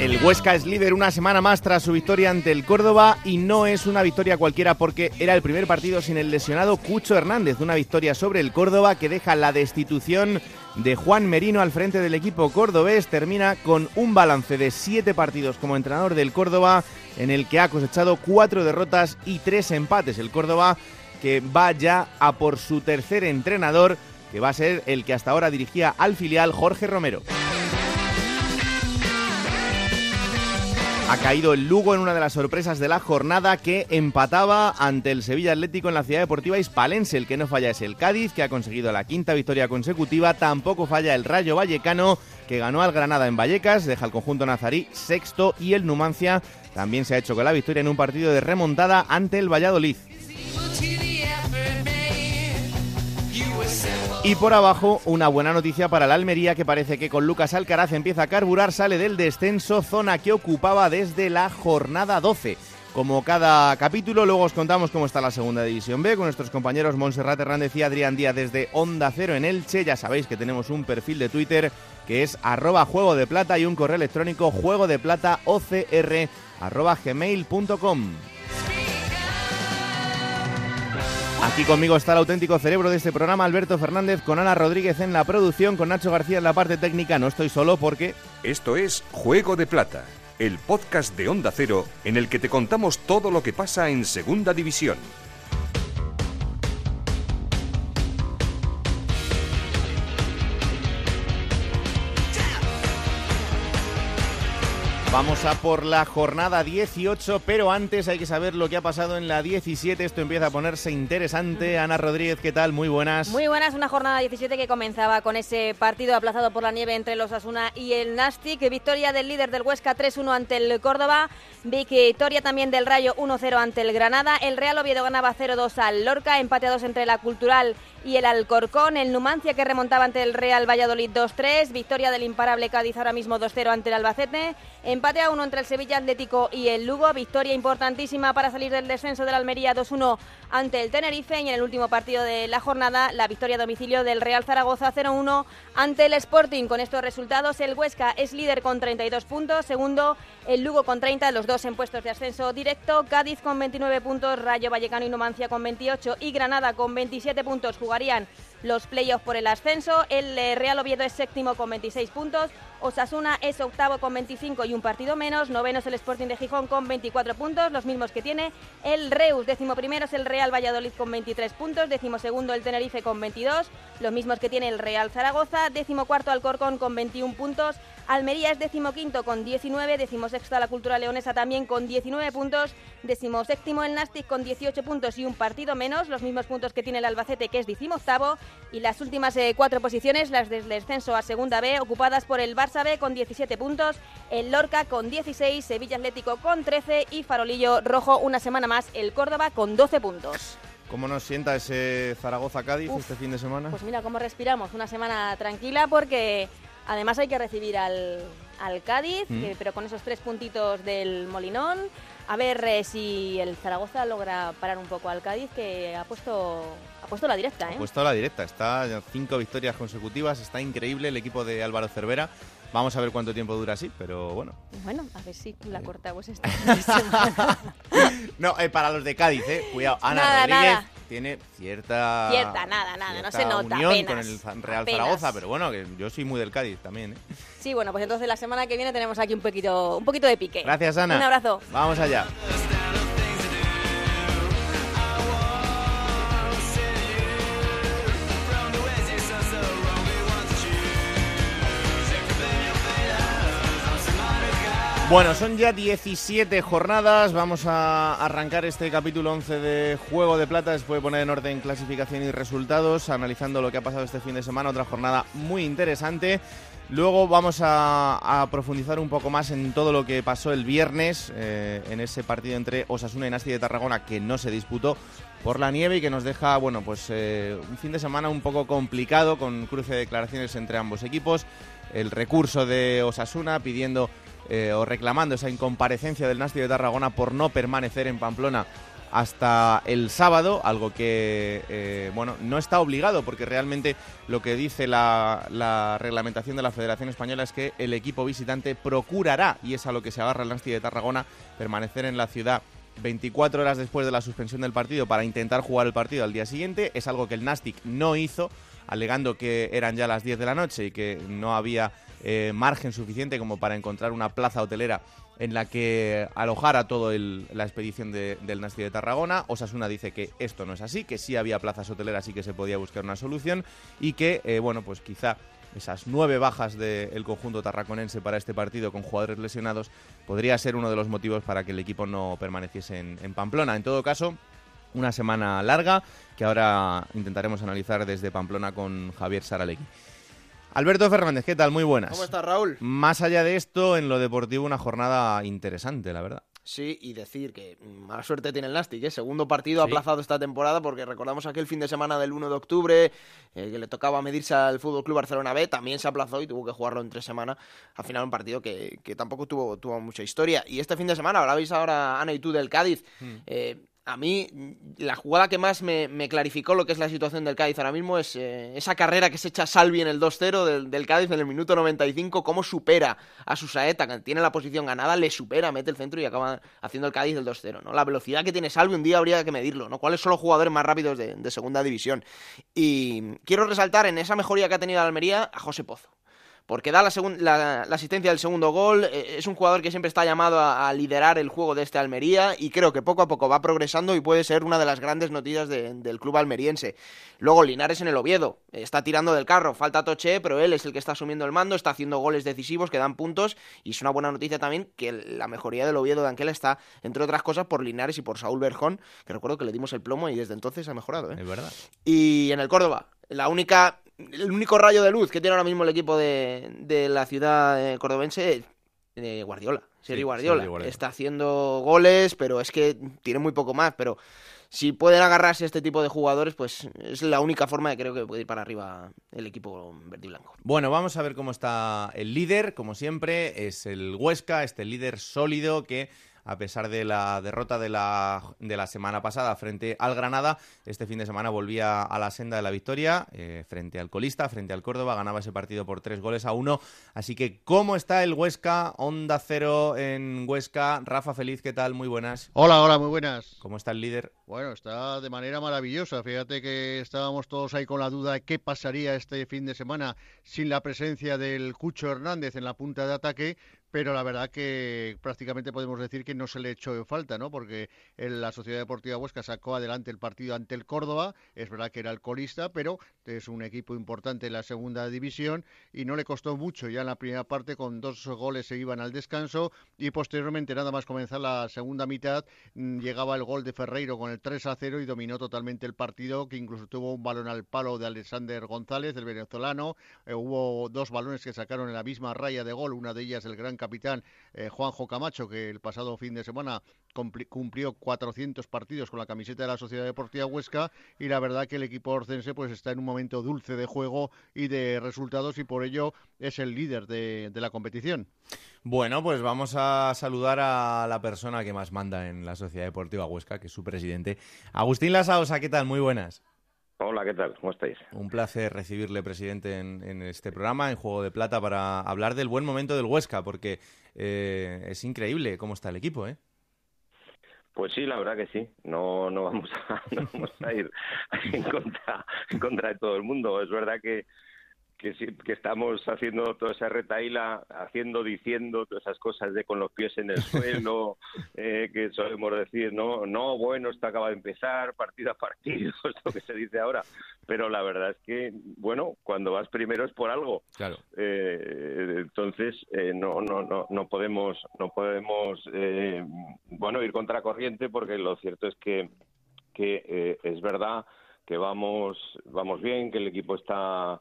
El Huesca es líder una semana más tras su victoria ante el Córdoba y no es una victoria cualquiera porque era el primer partido sin el lesionado Cucho Hernández. Una victoria sobre el Córdoba que deja la destitución de Juan Merino al frente del equipo cordobés. Termina con un balance de siete partidos como entrenador del Córdoba en el que ha cosechado cuatro derrotas y tres empates. El Córdoba que va ya a por su tercer entrenador que va a ser el que hasta ahora dirigía al filial Jorge Romero. Ha caído el Lugo en una de las sorpresas de la jornada que empataba ante el Sevilla Atlético en la ciudad deportiva hispalense. El que no falla es el Cádiz, que ha conseguido la quinta victoria consecutiva. Tampoco falla el Rayo Vallecano, que ganó al Granada en Vallecas, deja el conjunto nazarí sexto y el Numancia también se ha hecho con la victoria en un partido de remontada ante el Valladolid. Y por abajo, una buena noticia para la Almería que parece que con Lucas Alcaraz empieza a carburar, sale del descenso, zona que ocupaba desde la jornada 12. Como cada capítulo, luego os contamos cómo está la segunda división B con nuestros compañeros Montserrat Hernández y Adrián Díaz desde Onda Cero en Elche. Ya sabéis que tenemos un perfil de Twitter que es arroba juego de plata y un correo electrónico juego de plata ocr arroba. Aquí conmigo está el auténtico cerebro de este programa, Alberto Fernández, con Ana Rodríguez en la producción, con Nacho García en la parte técnica. No estoy solo porque... Esto es Juego de Plata, el podcast de Onda Cero en el que te contamos todo lo que pasa en Segunda División. Vamos a por la jornada 18, pero antes hay que saber lo que ha pasado en la 17. Esto empieza a ponerse interesante. Ana Rodríguez, ¿qué tal? Muy buenas. Muy buenas, una jornada 17 que comenzaba con ese partido aplazado por la nieve entre los Asuna y el Nastic. Victoria del líder del Huesca 3-1 ante el Córdoba. Victoria también del Rayo 1-0 ante el Granada. El Real Oviedo ganaba 0-2 al Lorca. Empate a 2 entre la Cultural y el Alcorcón. El Numancia que remontaba ante el Real Valladolid 2-3. Victoria del imparable Cádiz ahora mismo 2-0 ante el Albacete. Empate a 1 entre el Sevilla Atlético y el Lugo. Victoria importantísima para salir del descenso del Almería 2-1 ante el Tenerife. Y en el último partido de la jornada, la victoria a domicilio del Real Zaragoza 0-1 ante el Sporting. Con estos resultados, el Huesca es líder con 32 puntos. Segundo, el Lugo con 30, los dos en puestos de ascenso directo. Cádiz con 29 puntos. Rayo Vallecano y Numancia con 28. Y Granada con 27 puntos. Jugarían los playoffs por el ascenso. El eh, Real Oviedo es séptimo con 26 puntos. Osasuna es octavo con 25 y un partido menos. Noveno es el Sporting de Gijón con 24 puntos, los mismos que tiene el Reus. Décimo primero es el Real Valladolid con 23 puntos. Décimo segundo el Tenerife con 22, los mismos que tiene el Real Zaragoza. Décimo cuarto Alcorcón con 21 puntos. Almería es decimoquinto con 19, decimosexto la Cultura Leonesa también con 19 puntos, decimoséptimo el Nastic con 18 puntos y un partido menos, los mismos puntos que tiene el Albacete que es decimoctavo y las últimas eh, cuatro posiciones, las del descenso a Segunda B, ocupadas por el Barça B con 17 puntos, el Lorca con 16, Sevilla Atlético con 13 y Farolillo Rojo una semana más el Córdoba con 12 puntos. ¿Cómo nos sienta ese Zaragoza-Cádiz este fin de semana? Pues mira, cómo respiramos, una semana tranquila porque Además hay que recibir al, al Cádiz, Mm. que- pero con esos tres puntitos del Molinón. A ver eh, si el Zaragoza logra parar un poco al Cádiz, que ha puesto, ha puesto la directa. ¿eh? Ha puesto la directa, está cinco victorias consecutivas, está increíble el equipo de Álvaro Cervera. Vamos a ver cuánto tiempo dura así, pero bueno. Bueno, a ver si la Eh. cortamos esta semana. No, eh, para los de Cádiz, eh. Cuidado, Ana Nada, Rodríguez nada. tiene cierta. Cierta, nada, nada, no se nota, unión apenas, con el Real apenas. Zaragoza, pero bueno, que yo soy muy del Cádiz también, eh. Sí, bueno, pues entonces la semana que viene tenemos aquí un poquito, un poquito de pique. Gracias, Ana. Un abrazo. Vamos allá. Bueno, son ya 17 jornadas. Vamos a arrancar este capítulo 11 de Juego de Plata después de poner en orden clasificación y resultados, analizando lo que ha pasado este fin de semana. Otra jornada muy interesante. Luego vamos a, profundizar un poco más en todo lo que pasó el viernes eh, en ese partido entre Osasuna y Nasti de Tarragona que no se disputó por la nieve y que nos deja, bueno, pues eh, un fin de semana un poco complicado con cruce de declaraciones entre ambos equipos. El recurso de Osasuna pidiendo eh, o reclamando esa incomparecencia del Nasti de Tarragona por no permanecer en Pamplona hasta el sábado, algo que eh, bueno no está obligado porque realmente lo que dice la, reglamentación de la Federación Española es que el equipo visitante procurará, y es a lo que se agarra el Nasti de Tarragona, permanecer en la ciudad 24 horas después de la suspensión del partido para intentar jugar el partido al día siguiente. Es algo que el Nastic no hizo, alegando que eran ya las 10 de la noche y que no había eh, margen suficiente como para encontrar una plaza hotelera en la que alojara toda la expedición del Nasti de Tarragona. Osasuna dice que esto no es así, que sí había plazas hoteleras y que se podía buscar una solución y que, eh, bueno, pues quizá esas nueve bajas del conjunto tarraconense para este partido con jugadores lesionados podría ser uno de los motivos para que el equipo no permaneciese en, en Pamplona. En todo caso, una semana larga que ahora intentaremos analizar desde Pamplona con Javier Saralegui. Alberto Fernández, ¿qué tal? Muy buenas. ¿Cómo estás, Raúl? Más allá de esto, en lo deportivo una jornada interesante, la verdad. Sí, y decir que mala suerte tiene el Nastic, ¿eh? segundo partido aplazado esta temporada porque recordamos aquel fin de semana del 1 de octubre eh, que le tocaba medirse al Fútbol Club Barcelona B, también se aplazó y tuvo que jugarlo en tres semanas. Al final un partido que, tampoco tuvo, tuvo mucha historia. Y este fin de semana, hablabais ahora Ana y tú del Cádiz. Hmm. Eh, a mí la jugada que más me, clarificó lo que es la situación del Cádiz ahora mismo es eh, esa carrera que se echa Salvi en el 2-0 del, Cádiz en el minuto 95, cómo supera a su Saeta, que tiene la posición ganada, le supera, mete el centro y acaba haciendo el Cádiz el 2-0. ¿no? La velocidad que tiene Salvi un día habría que medirlo, ¿no? ¿Cuáles son los jugadores más rápidos de, de segunda división? Y quiero resaltar en esa mejoría que ha tenido la Almería a José Pozo porque da la, asistencia del segundo gol, eh, es un jugador que siempre está llamado a, liderar el juego de este Almería y creo que poco a poco va progresando y puede ser una de las grandes noticias del club almeriense. Luego Linares en el Oviedo, está tirando del carro, falta Toche, pero él es el que está asumiendo el mando, está haciendo goles decisivos que dan puntos y es una buena noticia también que la mejoría del Oviedo de Anquela está, entre otras cosas, por Linares y por Saúl Berjón, que recuerdo que le dimos el plomo y desde entonces ha mejorado. ¿eh? Es verdad. Y en el Córdoba, la única el único rayo de luz que tiene ahora mismo el equipo de, la ciudad eh, cordobense es eh, Guardiola. Seri Guardiola. Está haciendo goles, pero es que tiene muy poco más. Pero si pueden agarrarse este tipo de jugadores, pues es la única forma de creo que puede ir para arriba el equipo verde y blanco. Bueno, vamos a ver cómo está el líder. Como siempre, es el Huesca, este líder sólido que a pesar de la derrota de la, de la semana pasada frente al Granada, este fin de semana volvía a la senda de la victoria eh, frente al colista, frente al Córdoba, ganaba ese partido por tres goles a uno. Así que, ¿cómo está el Huesca? Onda cero en Huesca. Rafa Feliz, ¿qué tal? Muy buenas. Hola, hola, muy buenas. ¿Cómo está el líder? Bueno, está de manera maravillosa. Fíjate que estábamos todos ahí con la duda de qué pasaría este fin de semana sin la presencia del Cucho Hernández en la punta de ataque, pero la verdad que prácticamente podemos decir que no se le echó en falta, ¿no? Porque la Sociedad Deportiva Huesca sacó adelante el partido ante el Córdoba, es verdad que era el colista, pero es un equipo importante en la segunda división y no le costó mucho ya en la primera parte con dos goles se iban al descanso y posteriormente nada más comenzar la segunda mitad mm, llegaba el gol de Ferreiro con el 3 a 0 y dominó totalmente el partido que incluso tuvo un balón al palo de Alexander González, el venezolano, eh, hubo dos balones que sacaron en la misma raya de gol, una de ellas el gran capitán eh, Juanjo Camacho, que el pasado fin de semana cumplió 400 partidos con la camiseta de la Sociedad Deportiva Huesca y la verdad que el equipo orcense pues está en un momento dulce de juego y de resultados y por ello es el líder de, de la competición. Bueno, pues vamos a saludar a la persona que más manda en la Sociedad Deportiva Huesca, que es su presidente, Agustín Lasaosa. ¿Qué tal? Muy buenas. Hola, ¿qué tal? ¿Cómo estáis? Un placer recibirle, presidente, en, este programa, en Juego de Plata, para hablar del buen momento del Huesca, porque eh, es increíble cómo está el equipo, ¿eh? Pues sí, la verdad que sí. No, no, vamos, a, ir en contra, en contra de todo el mundo. Es verdad que, que, sí, que estamos haciendo toda esa retaíla, haciendo, diciendo todas esas cosas de con los pies en el suelo, eh, que solemos decir, no, no, bueno, esto acaba de empezar, partido a partido, esto que se dice ahora. Pero la verdad es que, bueno, cuando vas primero es por algo. Claro. Eh, entonces, eh, no, no, no, no podemos, no podemos, eh, bueno, ir contracorriente porque lo cierto es que, que es verdad que vamos, vamos bien, que el equipo está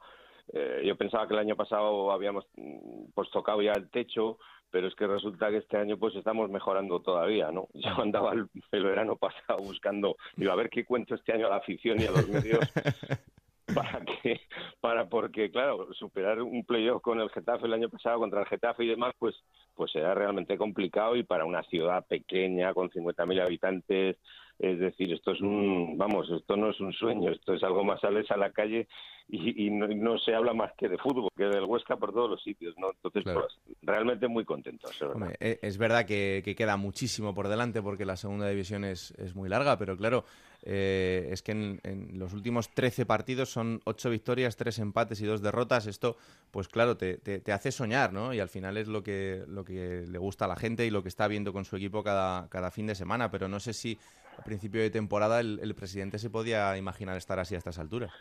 eh, yo pensaba que el año pasado habíamos mm, pues tocado ya el techo, pero es que resulta que este año pues estamos mejorando todavía, ¿no? Yo andaba el, el verano pasado buscando, digo, a ver qué cuento este año a la afición y a los medios para que para porque claro superar un playoff con el Getafe el año pasado contra el Getafe y demás pues pues era realmente complicado y para una ciudad pequeña con 50.000 habitantes es decir, esto es un, vamos, esto no es un sueño, esto es algo más, sales a la calle y, y no, no, se habla más que de fútbol, que del Huesca por todos los sitios, ¿no? Entonces, Claro. pues, realmente muy contentos, es verdad. Hombre, es verdad que, que queda muchísimo por delante porque la segunda división es, es muy larga, pero claro, eh, es que en, en los últimos 13 partidos son 8 victorias, 3 empates y 2 derrotas. Esto, pues claro, te, hace soñar, ¿no? Y al final es lo que, lo que le gusta a la gente y lo que está viendo con su equipo cada, cada fin de semana. Pero no sé si a principio de temporada el, presidente se podía imaginar estar así a estas alturas.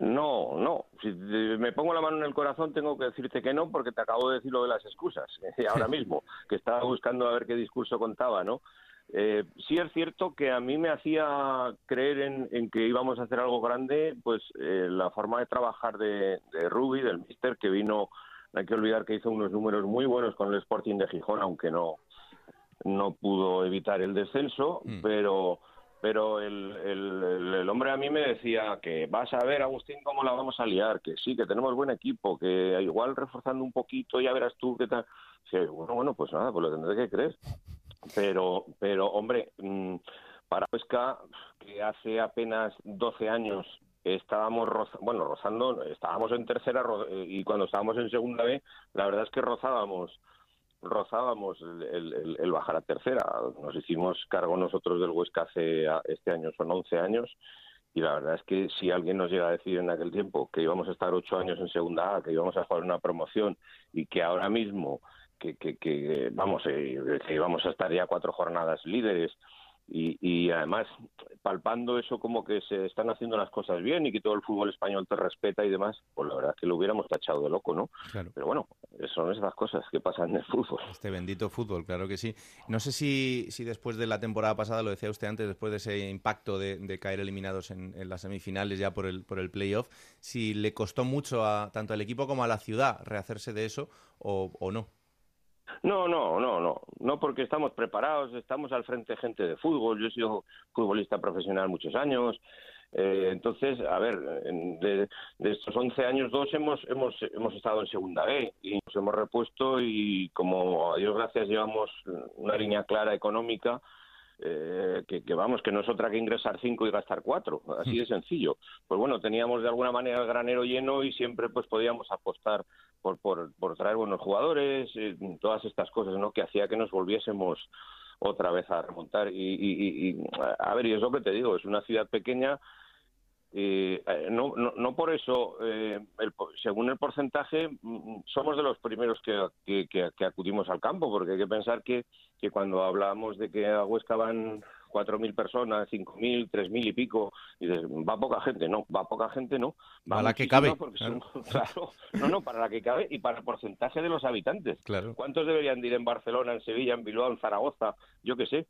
No, no. Si me pongo la mano en el corazón, tengo que decirte que no, porque te acabo de decir lo de las excusas, ahora mismo, que estaba buscando a ver qué discurso contaba, ¿no? Eh, sí es cierto que a mí me hacía creer en, en que íbamos a hacer algo grande, pues eh, la forma de trabajar de, de Ruby, del Mister, que vino, no hay que olvidar que hizo unos números muy buenos con el Sporting de Gijón, aunque no, no pudo evitar el descenso, Mm. pero pero el, el, hombre a mí me decía que vas a ver, Agustín, cómo la vamos a liar, que sí, que tenemos buen equipo, que igual reforzando un poquito ya verás tú qué tal. Sí, bueno, bueno, pues nada, pues lo tendré que creer. Pero, pero hombre, mm, para Huesca, que hace apenas 12 años estábamos roza- bueno rozando estábamos en tercera y cuando estábamos en segunda B la verdad es que rozábamos rozábamos el, el- bajar a tercera. Nos hicimos cargo nosotros del Huesca hace este año son 11 años y la verdad es que si alguien nos llega a decir en aquel tiempo que íbamos a estar ocho años en segunda A que íbamos a jugar una promoción y que ahora mismo que, que, que vamos eh, que íbamos a estar ya cuatro jornadas líderes y, y además palpando eso como que se están haciendo las cosas bien y que todo el fútbol español te respeta y demás, pues la verdad es que lo hubiéramos tachado de loco, ¿no? Claro. Pero bueno, son esas cosas que pasan en el fútbol. Este bendito fútbol, claro que sí. No sé si, si después de la temporada pasada, lo decía usted antes, después de ese impacto de, de caer eliminados en, en las semifinales ya por el, por el playoff, si le costó mucho a, tanto al equipo como a la ciudad rehacerse de eso o, o no. No, no, no, no, no porque estamos preparados, estamos al frente gente de fútbol, yo he sido futbolista profesional muchos años, eh, entonces, a ver, de, de estos 11 años, dos hemos, hemos, hemos estado en segunda B y nos hemos repuesto y como a Dios gracias llevamos una línea clara económica, eh, que, que vamos, que no es otra que ingresar cinco y gastar cuatro, así de sencillo. Pues bueno, teníamos de alguna manera el granero lleno y siempre pues podíamos apostar por, por, por traer buenos jugadores, eh, todas estas cosas, ¿no? Que hacía que nos volviésemos otra vez a remontar. Y, y, y- y, a ver, y es lo que te digo, es una ciudad pequeña. Eh, eh, no, no, no por eso, eh, el según el porcentaje, mm, somos de los primeros que, que, que- que acudimos al campo, porque hay que pensar que, que cuando hablábamos de que a Huesca van 4.000 personas, 5.000, 3.000 y pico, y dices, va poca gente, no, va poca gente, no. Va Va la que cabe, porque claro. son- claro, no, no, para la que cabe y para el porcentaje de los habitantes. Claro. ¿Cuántos deberían de ir en Barcelona, en Sevilla, en Bilbao, en Zaragoza? Yo qué sé.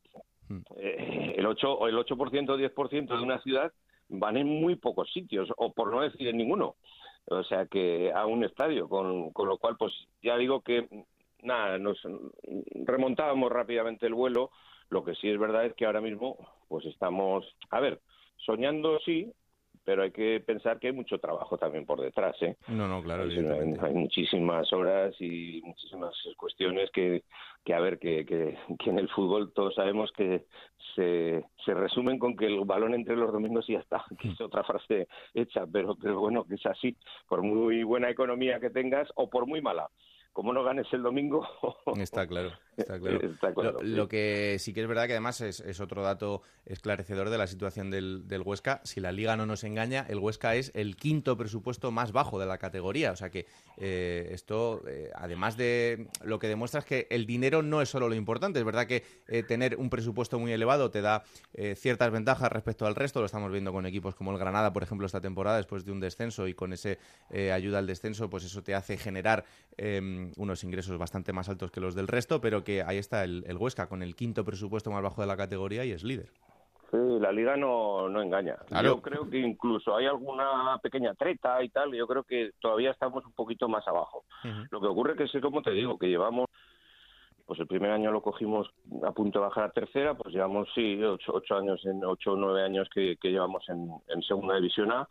Hmm. Eh, el 8 o el 8% o 10% de una ciudad van en muy pocos sitios, o por no decir en ninguno. O sea que a un estadio, con, con lo cual, pues ya digo que nada, nos remontábamos rápidamente el vuelo. Lo que sí es verdad es que ahora mismo, pues estamos, a ver, soñando sí, pero hay que pensar que hay mucho trabajo también por detrás, ¿eh? No, no, claro, Hay, hay muchísimas horas y muchísimas cuestiones que, que a ver, que, que, que en el fútbol todos sabemos que se, se resumen con que el balón entre los domingos y ya está, que es otra frase hecha, pero, pero bueno, que es así, por muy buena economía que tengas o por muy mala. Como no ganes el domingo. Está claro, está claro. lo, que sí que es verdad que además es, otro dato esclarecedor de la situación del, Huesca. Si la liga no nos engaña, el Huesca es el quinto presupuesto más bajo de la categoría. O sea que eh, esto, eh, además de lo que demuestra es que el dinero no es solo lo importante. Es verdad que eh, tener un presupuesto muy elevado te da ciertas ventajas respecto al resto. Lo estamos viendo con equipos como el Granada, por ejemplo, esta temporada después de un descenso y con ese ayuda al descenso, pues eso te hace generar unos ingresos bastante más altos que los del resto, pero que ahí está el, Huesca con el quinto presupuesto más bajo de la categoría y es líder. Sí, la liga no, no engaña. Yo creo que incluso hay alguna pequeña treta y tal, yo creo que todavía estamos un poquito más abajo. Lo que ocurre que es como te digo, que llevamos, pues el primer año lo cogimos a punto de bajar a tercera, pues llevamos, sí, ocho, ocho años, en ocho o nueve años que, llevamos en, en segunda división A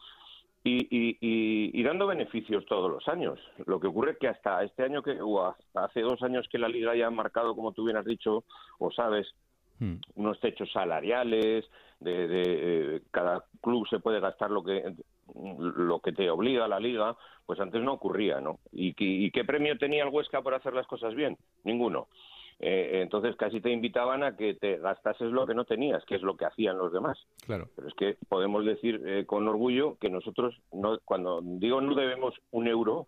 y, dando beneficios todos los años. Lo que ocurre es que hasta este año, que o hasta hace dos años que la liga ya ha marcado, como tú bien has dicho o sabes, hmm. unos techos salariales, de, cada club se puede gastar lo que lo que te obliga la liga, pues antes no ocurría, ¿no? ¿Y, y qué premio tenía el Huesca por hacer las cosas bien? Ninguno. Eh, entonces casi te invitaban a que te gastases lo que no tenías, que es lo que hacían los demás. Claro. Pero es que podemos decir eh, con orgullo que nosotros, no, cuando digo no debemos un euro,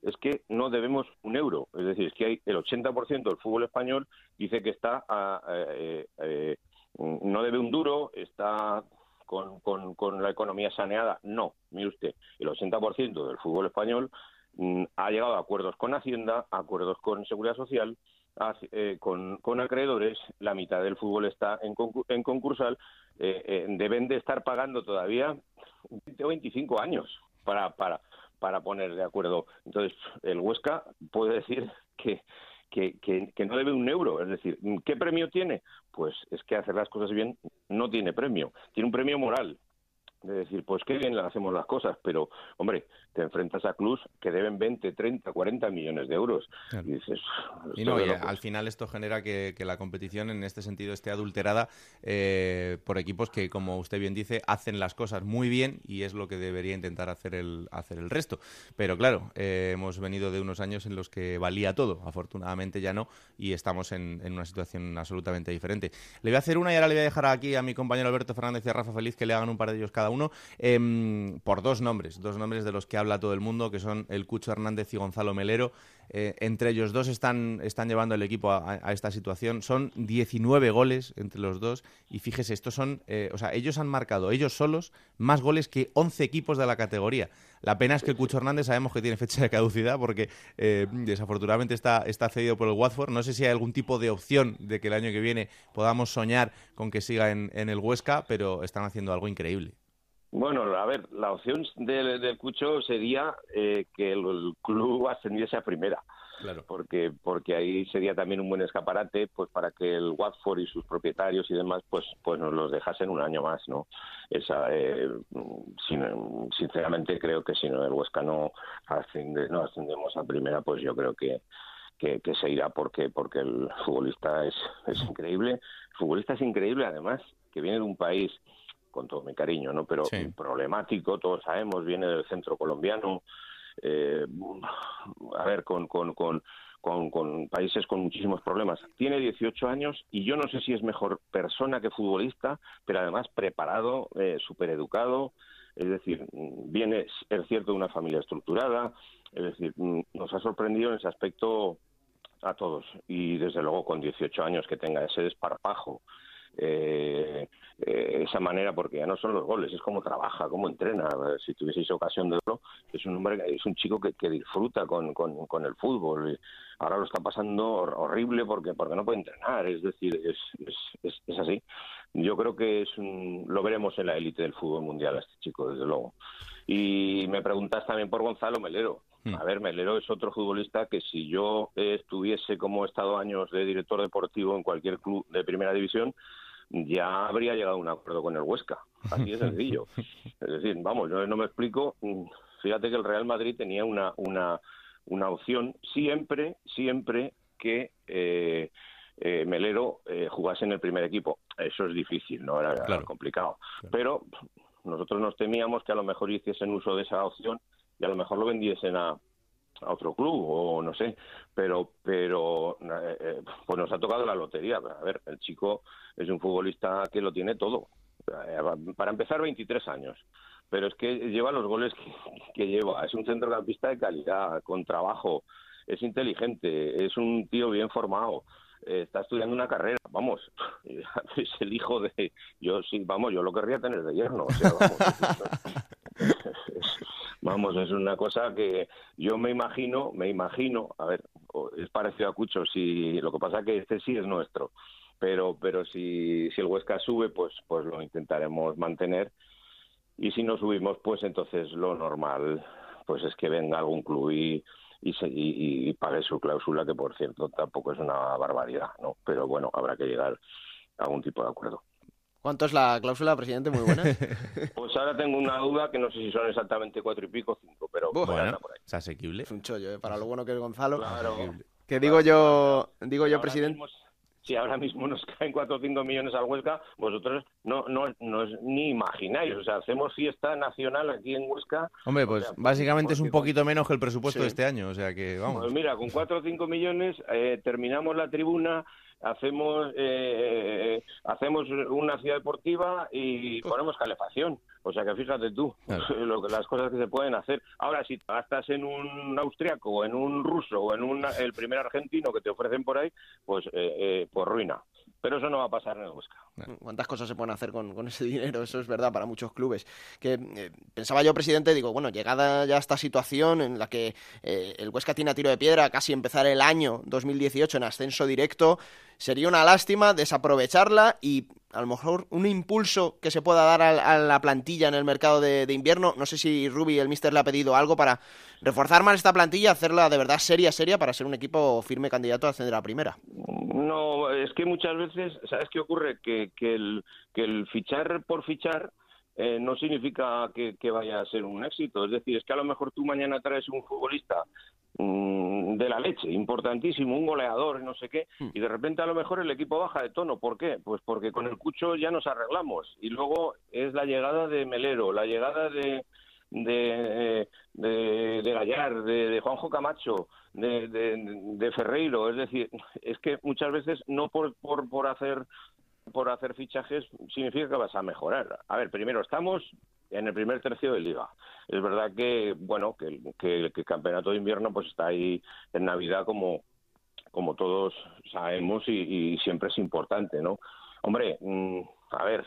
es que no debemos un euro. Es decir, es que hay el 80% del fútbol español dice que está eh, no debe un duro, está con, con, con, la economía saneada. No, mire usted, el 80% del fútbol español mm, ha llegado a acuerdos con Hacienda, acuerdos con Seguridad Social, eh, con, con, acreedores, la mitad del fútbol está en, en concursal, eh, eh, deben de estar pagando todavía 20 o 25 años para, para, para poner de acuerdo. Entonces, el Huesca puede decir que, que, que, no debe un euro. Es decir, ¿qué premio tiene? Pues es que hacer las cosas bien no tiene premio. Tiene un premio moral de decir, pues qué bien hacemos las cosas, pero, hombre, te enfrentas a clubs que deben 20, 30, 40 millones de euros. Y dices... Y no, al final esto genera que, la competición en este sentido esté adulterada eh, por equipos que, como usted bien dice, hacen las cosas muy bien y es lo que debería intentar hacer el, hacer el resto. Pero claro, eh, hemos venido de unos años en los que valía todo. Afortunadamente ya no y estamos en, en, una situación absolutamente diferente. Le voy a hacer una y ahora le voy a dejar aquí a mi compañero Alberto Fernández y a Rafa Feliz que le hagan un par de ellos cada uno em, por dos nombres, dos nombres de los que habla todo el mundo, que son el Cucho Hernández y Gonzalo Melero. Eh, entre ellos dos están, están llevando el equipo a, esta situación. Son 19 goles entre los dos. Y fíjese, estos son, eh, o sea, ellos han marcado, ellos solos, más goles que 11 equipos de la categoría. La pena es que el Cucho Hernández sabemos que tiene fecha de caducidad porque eh, desafortunadamente está, está cedido por el Watford. No sé si hay algún tipo de opción de que el año que viene podamos soñar con que siga en el Huesca, pero están haciendo algo increíble. Bueno, a ver, la opción del, Cucho sería eh, que el, club ascendiese a primera. Claro. Porque, porque ahí sería también un buen escaparate pues para que el Watford y sus propietarios y demás pues pues nos los dejasen un año más no esa eh, sinceramente creo que si no el Huesca no asciende, no ascendemos a primera pues yo creo que que, se irá porque porque el futbolista es, es increíble el futbolista es increíble además que viene de un país con todo mi cariño, ¿no? Pero problemático, todos sabemos, viene del centro colombiano, eh, a ver, con, con, con, con, países con muchísimos problemas. Tiene 18 años y yo no sé si es mejor persona que futbolista, pero además preparado, eh, súper educado, es decir, viene, es cierto, de una familia estructurada, es decir, nos ha sorprendido en ese aspecto a todos y desde luego con 18 años que tenga ese desparpajo eh, eh, esa manera, porque ya no son los goles, es como trabaja, cómo entrena. Si tuvieseis ocasión de verlo, es un hombre, es un chico que, que disfruta con, con, el fútbol. Ahora lo está pasando horrible porque, porque no puede entrenar, es decir, es, es, es, así. Yo creo que es lo veremos en la élite del fútbol mundial a este chico, desde luego. Y me preguntas también por Gonzalo Melero. Hmm. A ver, Melero es otro futbolista que si yo estuviese como he estado años de director deportivo en cualquier club de primera división, ya habría llegado a un acuerdo con el Huesca. Así de sencillo. es decir, vamos, yo no me explico. Fíjate que el Real Madrid tenía una, una, una opción siempre, siempre que eh, eh, Melero eh, jugase en el primer equipo. Eso es difícil, no era complicado. Pero nosotros nos temíamos que a lo mejor hiciesen uso de esa opción y a lo mejor lo vendiesen a, a otro club o no sé, pero pero eh, eh, pues nos ha tocado la lotería. A ver, el chico es un futbolista que lo tiene todo. Eh, para empezar, 23 años. Pero es que lleva los goles que, lleva. Es un centrocampista de calidad, con trabajo. Es inteligente. Es un tío bien formado. está estudiando una carrera. Vamos, es el hijo de. Yo sí, vamos, yo lo querría tener de yerno. O sea, vamos, Vamos, es una cosa que yo me imagino, me imagino, a ver, es parecido a Cucho, si lo que pasa es que este sí es nuestro, pero pero si, si el Huesca sube, pues pues lo intentaremos mantener y si no subimos, pues entonces lo normal pues es que venga algún club y y, y, pague su cláusula, que por cierto tampoco es una barbaridad, ¿no? Pero bueno, habrá que llegar a algún tipo de acuerdo. ¿Cuánto es la cláusula, presidente? Muy buena. pues ahora tengo una duda que no sé si son exactamente cuatro y pico, cinco, pero bueno, por ahí. es asequible. Es un chollo, ¿eh? para lo bueno que es Gonzalo. Claro. Que digo yo, digo yo, presidente. si ahora mismo nos caen cuatro o cinco millones al Huesca, vosotros no, no, no es, ni imagináis. O sea, hacemos fiesta nacional aquí en Huesca. Hombre, pues básicamente es un poquito menos que el presupuesto de este año. O sea que vamos. Pues mira, con cuatro o cinco millones eh, terminamos la tribuna hacemos eh, hacemos una ciudad deportiva y ponemos calefacción. O sea que fíjate tú lo que, las cosas que se pueden hacer. Ahora, si gastas en un austriaco o en un ruso o en un, el primer argentino que te ofrecen por ahí, pues, eh, eh, pues ruina. Pero eso no va a pasar en el Huesca. ¿Cuántas cosas se pueden hacer con, ese dinero? Eso es verdad para muchos clubes. Que eh, pensaba yo, presidente, digo, bueno, llegada ya esta situación en la que eh, el Huesca tiene a tiro de piedra casi empezar el año 2018 en ascenso directo, sería una lástima desaprovecharla y a lo mejor un impulso que se pueda dar a, la plantilla en el mercado de, invierno. No sé si Ruby, el mister, le ha pedido algo para reforzar más esta plantilla, hacerla de verdad seria, seria, para ser un equipo firme candidato a ascender a la primera. No, es que muchas veces, ¿sabes qué ocurre? Que, que, el, que el fichar por fichar eh, no significa que, vaya a ser un éxito. Es decir, es que a lo mejor tú mañana traes un futbolista mm, de la leche, importantísimo, un goleador, no sé qué, hmm. y de repente a lo mejor el equipo baja de tono. ¿Por qué? Pues porque con el Cucho ya nos arreglamos. Y luego es la llegada de Melero, la llegada de de, de, de Gallar, de, de, Juanjo Camacho, de, de, Ferreiro. Es decir, es que muchas veces no por, por, por hacer por hacer fichajes significa que vas a mejorar. A ver, primero estamos en el primer tercio de liga. Es verdad que, bueno, que, que, el campeonato de invierno pues está ahí en Navidad como, como todos sabemos y, siempre es importante, ¿no? Hombre, mm, a ver,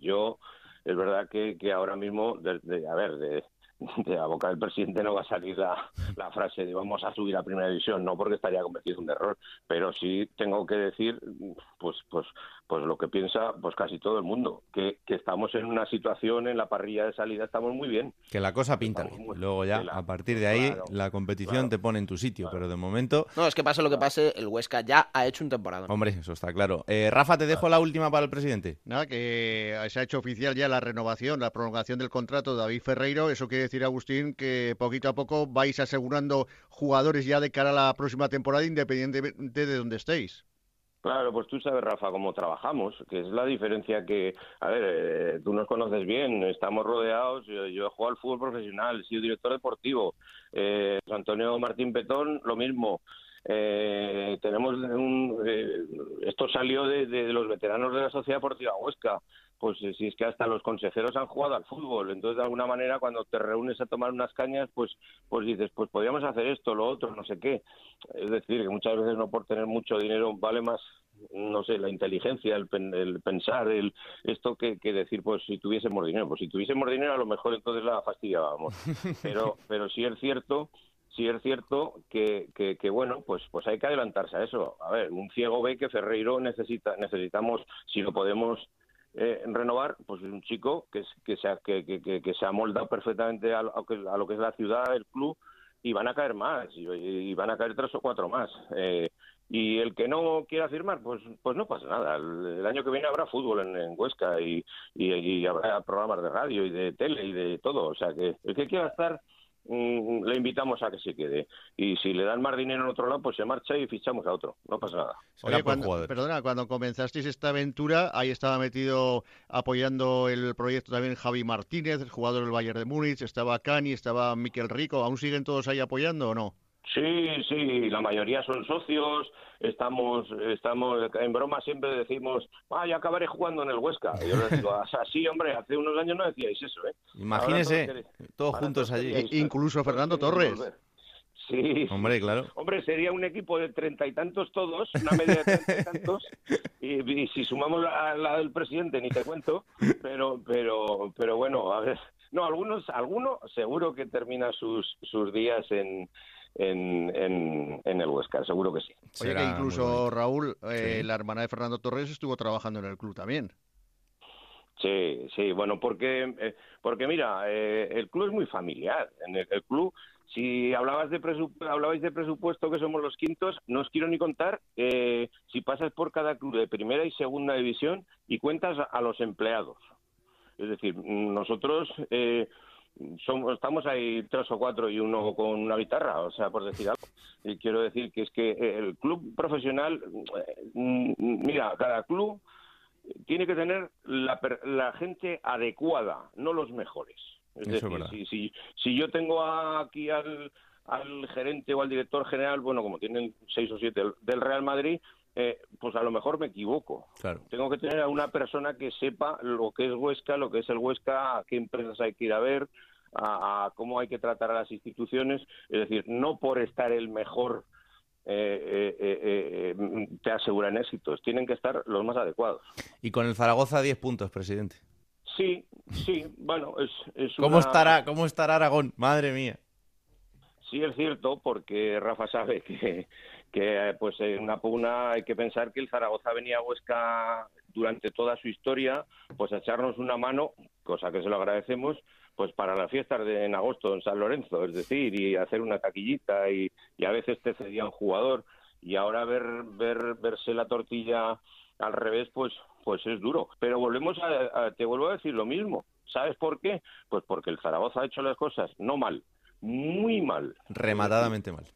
yo es verdad que, que ahora mismo, a ver, de, de la boca del presidente no va a salir la, la, frase de vamos a subir a primera división, no porque estaría cometido un error, pero sí tengo que decir, pues, pues, pues lo que piensa pues casi todo el mundo, que, que estamos en una situación en la parrilla de salida estamos muy bien. Que la cosa pinta bien. Luego ya, a partir de ahí, la competición te pone en tu sitio, pero de momento... No, es que pase lo que pase, el Huesca ya ha hecho un temporada. Hombre, eso está claro. Eh, Rafa, te dejo la última para el presidente. Nada, que se ha hecho oficial ya la renovación, la prolongación del contrato de David Ferreiro, eso quiere decir, Agustín, que poquito a poco vais asegurando jugadores ya de cara a la próxima temporada, independientemente de donde estéis. Claro, pues tú sabes, Rafa, cómo trabajamos, que es la diferencia que, a ver, eh, tú nos conoces bien, estamos rodeados, yo, he jugado al fútbol profesional, he sido director deportivo, eh, Antonio Martín Petón, lo mismo. Eh, tenemos un, eh, esto salió de, de, los veteranos de la Sociedad Deportiva Huesca pues eh, si es que hasta los consejeros han jugado al fútbol, entonces de alguna manera cuando te reúnes a tomar unas cañas, pues pues dices, pues podríamos hacer esto, lo otro, no sé qué. Es decir, que muchas veces no por tener mucho dinero vale más no sé, la inteligencia, el, pensar, el esto que, que, decir, pues si tuviésemos dinero, pues si tuviésemos dinero a lo mejor entonces la fastidiábamos. Pero, pero sí es cierto, sí es cierto que, que, bueno, pues, pues hay que adelantarse a eso. A ver, un ciego ve que Ferreiro necesita, necesitamos, si lo podemos eh, renovar, pues es un chico que, que, se ha, que, que, que se ha moldado perfectamente a lo, a lo, que es la ciudad, el club, y van a caer más, y, van a caer tres o cuatro más. Eh, y el que no quiera firmar, pues pues no pasa nada. El, año que viene habrá fútbol en, Huesca y, y, habrá programas de radio y de tele y de todo. O sea que el que quiera estar mm, le invitamos a que se quede. Y si le dan más dinero en otro lado, pues se marcha y fichamos a otro. No pasa nada. Oye, cuando, perdona, cuando comenzasteis esta aventura, ahí estaba metido apoyando el proyecto también Javi Martínez, el jugador del Bayern de Múnich, estaba Cani, estaba Miquel Rico. ¿Aún siguen todos ahí apoyando o no? Sí, sí, la mayoría son socios, estamos, estamos, en broma siempre decimos, ah, ya acabaré jugando en el Huesca. Y yo les digo, así, hombre, hace unos años no decíais eso, ¿eh? Imagínese, todos, juntos allí. incluso Fernando Torres. Sí. Hombre, claro. Hombre, sería un equipo de treinta y tantos todos, una media de treinta y tantos, y, si sumamos la, la, del presidente, ni te cuento, pero, pero, pero bueno, a ver, no, algunos, alguno seguro que termina sus, sus días en, en, en, el Huesca, seguro que sí. Oye, que incluso Raúl, eh, la hermana de Fernando Torres, estuvo trabajando en el club también. Sí, sí, bueno, porque, eh, porque mira, eh, el club es muy familiar. En el, club, si hablabas de hablabais de presupuesto, que somos los quintos, no os quiero ni contar si pasas por cada club de primera y segunda división y cuentas a los empleados. Es decir, nosotros somos, estamos ahí tres o cuatro y uno con una guitarra, o sea, por decir algo. Y quiero decir que es que el club profesional, mm, mira, cada club tiene que tener la, la gente adecuada, no los mejores. Es decir, si, si, si, yo tengo aquí al, al gerente o al director general, bueno, como tienen seis o siete del Real Madrid, eh, pues a lo mejor me equivoco. Tengo que tener a una persona que sepa lo que es Huesca, lo que es el Huesca, a qué empresas hay que ir a ver, a, cómo hay que tratar a las instituciones. Es decir, no por estar el mejor eh, eh, te aseguran éxitos, tienen que estar los más adecuados. Y con el Zaragoza 10 puntos, presidente. Sí, sí, bueno, es, es ¿Cómo, estará, ¿Cómo estará Aragón? Madre mía. Sí, es cierto, porque Rafa sabe que, que pues en una pugna hay que pensar que el Zaragoza venía a Huesca durante toda su historia, pues a echarnos una mano, cosa que se lo agradecemos, pues para las fiestas de en agosto en San Lorenzo, es decir, y hacer una taquillita y, a veces te cedía un jugador y ahora ver ver verse la tortilla al revés, pues pues es duro. Pero volvemos a, te vuelvo a decir lo mismo. ¿Sabes por qué? Pues porque el Zaragoza ha hecho las cosas no mal, muy mal. Rematadamente mal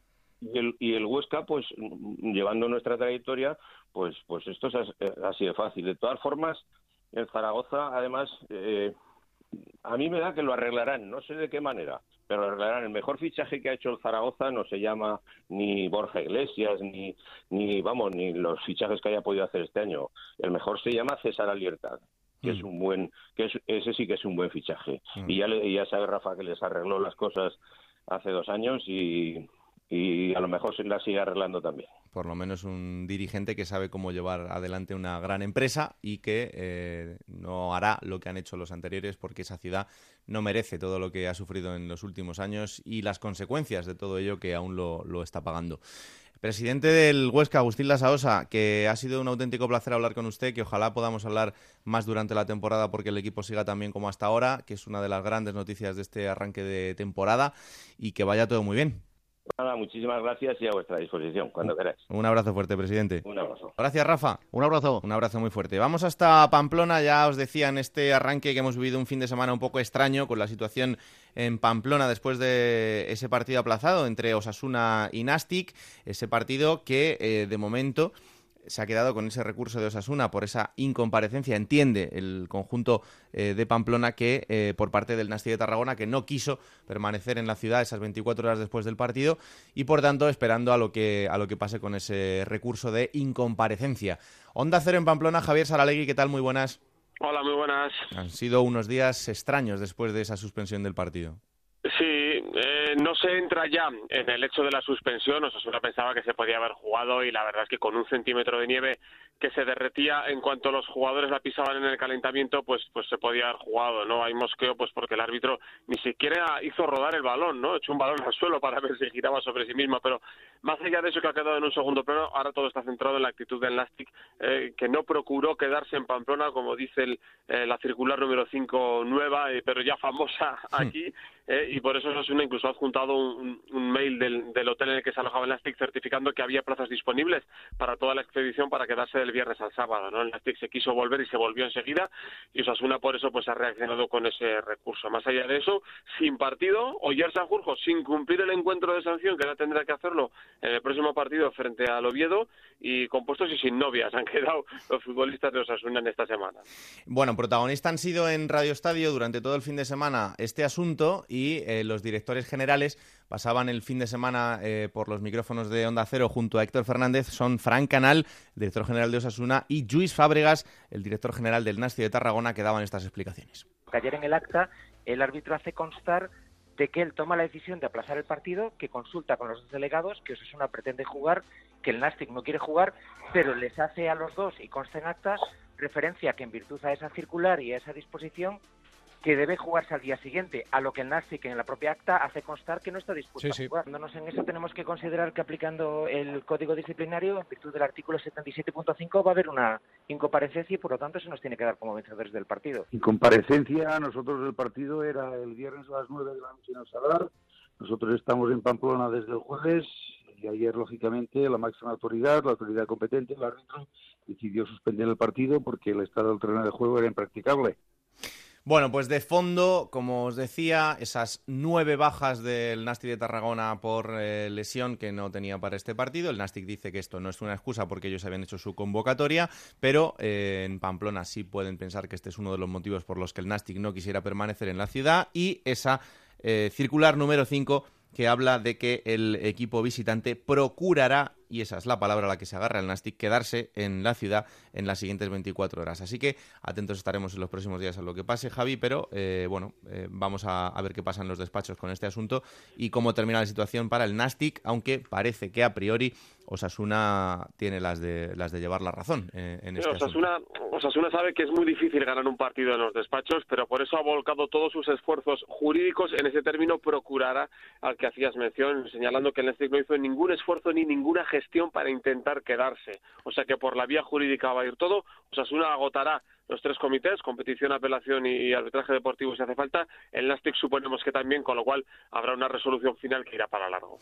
y el, y el Huesca, pues llevando nuestra trayectoria, pues, pues esto es así de fácil. De todas formas, el Zaragoza, además, eh, a mí me da que lo arreglarán, no sé de qué manera, pero lo arreglarán. El mejor fichaje que ha hecho el Zaragoza no se llama ni Borja Iglesias, ni, ni vamos, ni los fichajes que haya podido hacer este año. El mejor se llama César Alierta que es mm. un buen, que ese sí que es un buen fichaje. Mm. Y ya, le, ya sabe Rafa que les arregló las cosas hace dos años y, y a lo mejor se la sigue arreglando también. Por lo menos un dirigente que sabe cómo llevar adelante una gran empresa y que eh, no hará lo que han hecho los anteriores porque esa ciudad no merece todo lo que ha sufrido en los últimos años y las consecuencias de todo ello que aún lo, lo está pagando. Presidente del Huesca, Agustín Lasaosa, que ha sido un auténtico placer hablar con usted, que ojalá podamos hablar más durante la temporada porque el equipo siga también como hasta ahora, que es una de las grandes noticias de este arranque de temporada y que vaya todo muy bien. Nada, muchísimas gracias y a vuestra disposición, cuando queráis. Un abrazo fuerte, presidente. Un abrazo. Gracias, Rafa. Un abrazo. Un abrazo muy fuerte. Vamos hasta Pamplona, ya os decía en este arranque que hemos vivido un fin de semana un poco extraño con la situación en Pamplona después de ese partido aplazado entre Osasuna y Nastic, ese partido que eh, de momento se ha quedado con ese recurso de Osasuna por esa incomparecencia. Entiende el conjunto eh, de Pamplona que eh, por parte del Nasti de Tarragona que no quiso permanecer en la ciudad esas 24 horas después del partido y por tanto esperando a lo que a lo que pase con ese recurso de incomparecencia. Onda Cero en Pamplona, Javier Saralegui, ¿qué tal? Muy buenas. Hola, muy buenas. Han sido unos días extraños después de esa suspensión del partido. Eh, no se entra ya en el hecho de la suspensión. Osasuna pensaba que se podía haber jugado y la verdad es que con un centímetro de nieve que se derretía en cuanto los jugadores la pisaban en el calentamiento, pues pues se podía haber jugado, ¿no? Hay mosqueo pues porque el árbitro ni siquiera hizo rodar el balón, ¿no? Echó un balón al suelo para ver si giraba sobre sí mismo, pero más allá de eso que ha quedado en un segundo plano, ahora todo está centrado en la actitud de Elastic, eh, que no procuró quedarse en Pamplona, como dice el, eh, la circular número 5 nueva, eh, pero ya famosa aquí, eh, y por eso Osasuna incluso ha adjuntado un, mail del, hotel en el que se alojaba el Nastic certificando que había plazas disponibles para toda la expedición para quedarse del viernes al sábado. ¿no? El Nastic se quiso volver y se volvió enseguida y Osasuna por eso pues ha reaccionado con ese recurso. Más allá de eso, sin partido, Oyer Sanjurjo sin cumplir el encuentro de sanción que ahora tendrá que hacerlo en el próximo partido frente al Oviedo y compuestos y sin novias han quedado los futbolistas de Osasuna en esta semana. Bueno, protagonistas han sido en Radio Estadio durante todo el fin de semana este asunto y eh, los directores generales pasaban el fin de semana eh, por los micrófonos de Onda Cero junto a Héctor Fernández son Fran Canal, director general de Osasuna, y Luis Fábregas, el director general del Nasti de Tarragona, que daban estas explicaciones. Ayer en el acta el árbitro hace constar de que él toma la decisión de aplazar el partido, que consulta con los dos delegados, que Osasuna pretende jugar, que el Nastic no quiere jugar, pero les hace a los dos, y consta en acta, referencia que en virtud a esa circular y a esa disposición que debe jugarse al día siguiente, a lo que el NASTIC en la propia acta hace constar que no está dispuesto a jugar. En eso tenemos que considerar que aplicando el código disciplinario, en virtud del artículo 77.5, va a haber una incomparecencia y por lo tanto se nos tiene que dar como vencedores del partido. Incomparecencia, nosotros el partido era el viernes a las 9 de la noche en el nosotros estamos en Pamplona desde el jueves y ayer, lógicamente, la máxima autoridad, la autoridad competente, el árbitro, decidió suspender el partido porque el estado del terreno de juego era impracticable. Bueno, pues de fondo, como os decía, esas nueve bajas del Nastic de Tarragona por eh, lesión que no tenía para este partido. El Nastic dice que esto no es una excusa porque ellos habían hecho su convocatoria, pero eh, en Pamplona sí pueden pensar que este es uno de los motivos por los que el Nastic no quisiera permanecer en la ciudad y esa eh, circular número 5 que habla de que el equipo visitante procurará y esa es la palabra a la que se agarra el Nastic, quedarse en la ciudad en las siguientes 24 horas. Así que atentos estaremos en los próximos días a lo que pase, Javi, pero eh, bueno, eh, vamos a, ver qué pasa en los despachos con este asunto y cómo termina la situación para el Nastic, aunque parece que a priori Osasuna tiene las de las de llevar la razón eh, en este Osasuna, Osasuna sabe que es muy difícil ganar un partido en los despachos, pero por eso ha volcado todos sus esfuerzos jurídicos en ese término procurará al que hacías mención, señalando que el Nastic no hizo ningún esfuerzo ni ninguna gestión para intentar quedarse. O sea que por la vía jurídica va a ir todo. Osasuna agotará los tres comités, competición, apelación y, arbitraje deportivo si hace falta. El Nastic suponemos que también, con lo cual habrá una resolución final que irá para largo.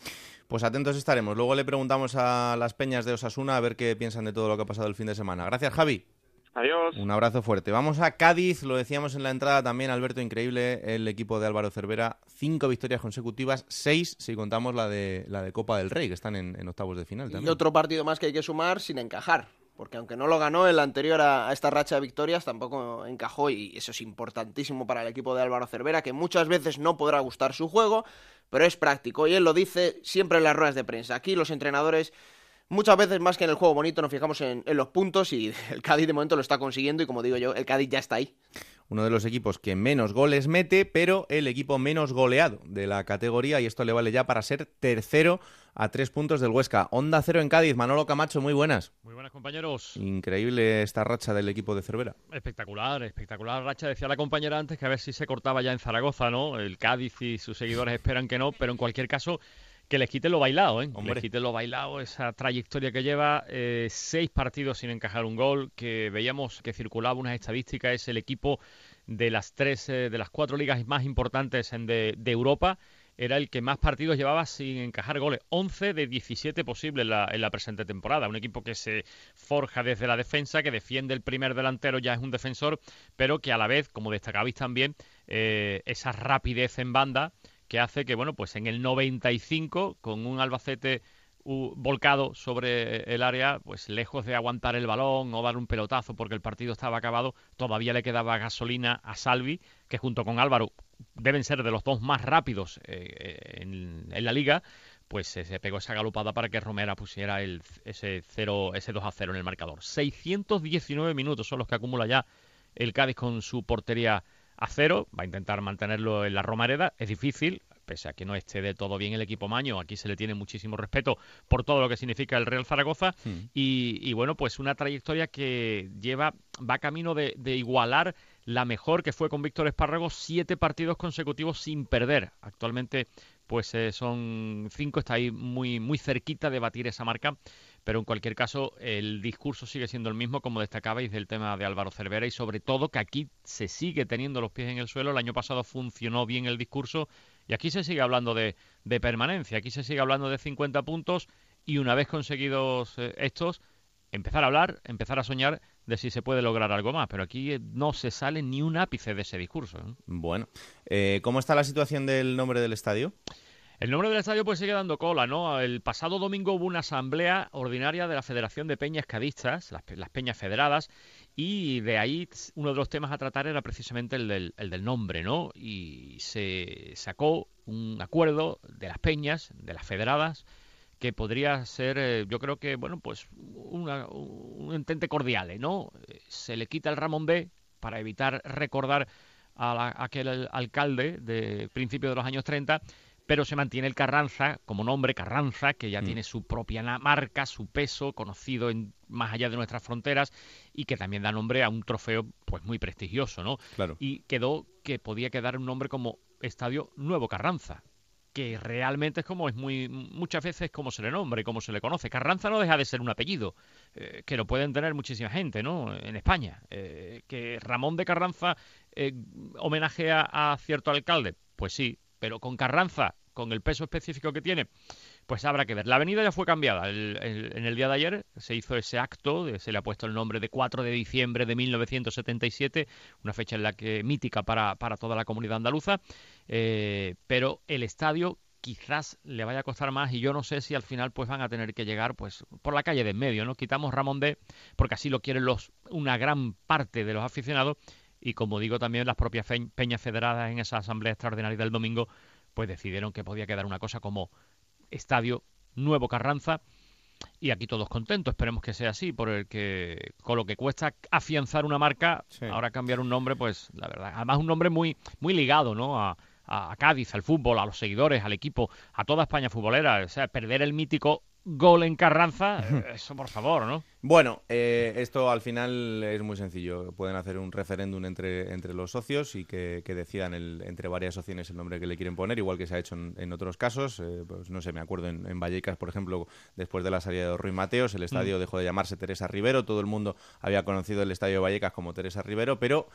Pues atentos estaremos. Luego le preguntamos a las peñas de Osasuna a ver qué piensan de todo lo que ha pasado el fin de semana. Gracias, Javi. Adiós. Un abrazo fuerte. Vamos a Cádiz, lo decíamos en la entrada también, Alberto, increíble, el equipo de Álvaro Cervera, cinco victorias consecutivas, seis si contamos la de, la de Copa del Rey, que están en, octavos de final. Y otro partido más que hay que sumar sin encajar, porque aunque no lo ganó el anterior a, esta racha de victorias, tampoco encajó y eso es importantísimo para el equipo de Álvaro Cervera, que muchas veces no podrá gustar su juego, pero es práctico y él lo dice siempre en las ruedas de prensa. Aquí los entrenadores Muchas veces más que en el juego bonito nos fijamos en, los puntos y el Cádiz de momento lo está consiguiendo y como digo yo, el Cádiz ya está ahí. Uno de los equipos que menos goles mete, pero el equipo menos goleado de la categoría y esto le vale ya para ser tercero a tres puntos del Huesca. Onda cero en Cádiz, Manolo Camacho, muy buenas. Muy buenas compañeros. Increíble esta racha del equipo de Cervera. Espectacular, espectacular racha. Decía la compañera antes que a ver si se cortaba ya en Zaragoza, ¿no? El Cádiz y sus seguidores esperan que no, pero en cualquier caso que les quite lo bailado, ¿eh? Les quite lo bailado, esa trayectoria que lleva, eh, seis partidos sin encajar un gol, que veíamos que circulaba unas estadísticas, es el equipo de las tres, eh, de las cuatro ligas más importantes en de, Europa, era el que más partidos llevaba sin encajar goles. 11 de 17 posibles en la, en la, presente temporada. Un equipo que se forja desde la defensa, que defiende el primer delantero, ya es un defensor, pero que a la vez, como destacabais también, eh, esa rapidez en banda que hace que, bueno, pues en el 95, con un Albacete volcado sobre el área, pues lejos de aguantar el balón o dar un pelotazo porque el partido estaba acabado, todavía le quedaba gasolina a Salvi, que junto con Álvaro deben ser de los dos más rápidos eh, en, la liga, pues se pegó esa galopada para que Romera pusiera el, ese, 0, ese 2 a 0 en el marcador. 619 minutos son los que acumula ya el Cádiz con su portería a cero, va a intentar mantenerlo en la Romareda, es difícil, pese a que no esté de todo bien el equipo Maño, aquí se le tiene muchísimo respeto por todo lo que significa el Real Zaragoza hmm. y, bueno, pues una trayectoria que lleva, va camino de, igualar la mejor que fue con Víctor Espárrago, siete partidos consecutivos sin perder. Actualmente pues eh, son cinco, está ahí muy, muy cerquita de batir esa marca pero en cualquier caso el discurso sigue siendo el mismo, como destacabais del tema de Álvaro Cervera, y sobre todo que aquí se sigue teniendo los pies en el suelo. El año pasado funcionó bien el discurso, Y aquí se sigue hablando de, permanencia, aquí se sigue hablando de 50 puntos y una vez conseguidos eh, estos, empezar a hablar, empezar a soñar de si se puede lograr algo más, pero aquí eh, no se sale ni un ápice de ese discurso. ¿eh? Bueno, ¿cómo está la situación del nombre del estadio? El nombre del estadio pues sigue dando cola, ¿no? El pasado domingo hubo una asamblea ordinaria de la Federación de Peñas Cadistas, las, Peñas Federadas, y de ahí uno de los temas a tratar era precisamente el del, el del nombre, ¿no? Y se sacó un acuerdo de las peñas, de las federadas, que podría ser, eh, yo creo que, bueno, pues un entente cordial, ¿no? Se le quita el Ramón B para evitar recordar a, aquel alcalde de principios de los años 30 pero se mantiene el Carranza como nombre, Carranza, que ya mm. tiene su propia marca, su peso, conocido en, más allá de nuestras fronteras y que también da nombre a un trofeo pues muy prestigioso, ¿no? Claro. Y quedó que podía quedar un nombre como Estadio Nuevo Carranza, que realmente es como es muy muchas veces como se le nombra y como se le conoce. Carranza no deja de ser un apellido eh, que lo pueden tener muchísima gente, ¿no? En España, eh, que Ramón de Carranza eh, homenajea a cierto alcalde, pues sí, pero con Carranza, con el peso específico que tiene, pues habrá que ver. La avenida ya fue cambiada. en el día de ayer se hizo ese acto, se le ha puesto el nombre de 4 de diciembre de 1977, una fecha en la que mítica para, para toda la comunidad andaluza, eh, pero el estadio quizás le vaya a costar más y yo no sé si al final pues van a tener que llegar pues por la calle de en medio, ¿no? Quitamos Ramón D porque así lo quieren los una gran parte de los aficionados y como digo también las propias peñas federadas en esa asamblea extraordinaria del domingo pues decidieron que podía quedar una cosa como Estadio Nuevo Carranza y aquí todos contentos, esperemos que sea así, por el que con lo que cuesta afianzar una marca, ahora cambiar un nombre, pues la verdad, además un nombre muy muy ligado, ¿no? A, a Cádiz, al fútbol, a los seguidores, al equipo, a toda España futbolera, o sea, perder el mítico gol en Carranza, eso por favor, ¿no? Bueno, eh, esto al final es muy sencillo. Pueden hacer un referéndum entre, entre los socios y que, decidan entre varias opciones el nombre que le quieren poner, igual que se ha hecho en, otros casos. Eh, pues no sé, me acuerdo en, Vallecas, por ejemplo, después de la salida de Ruiz Mateos, el estadio mm. dejó de llamarse Teresa Rivero. Todo el mundo había conocido el estadio de Vallecas como Teresa Rivero, pero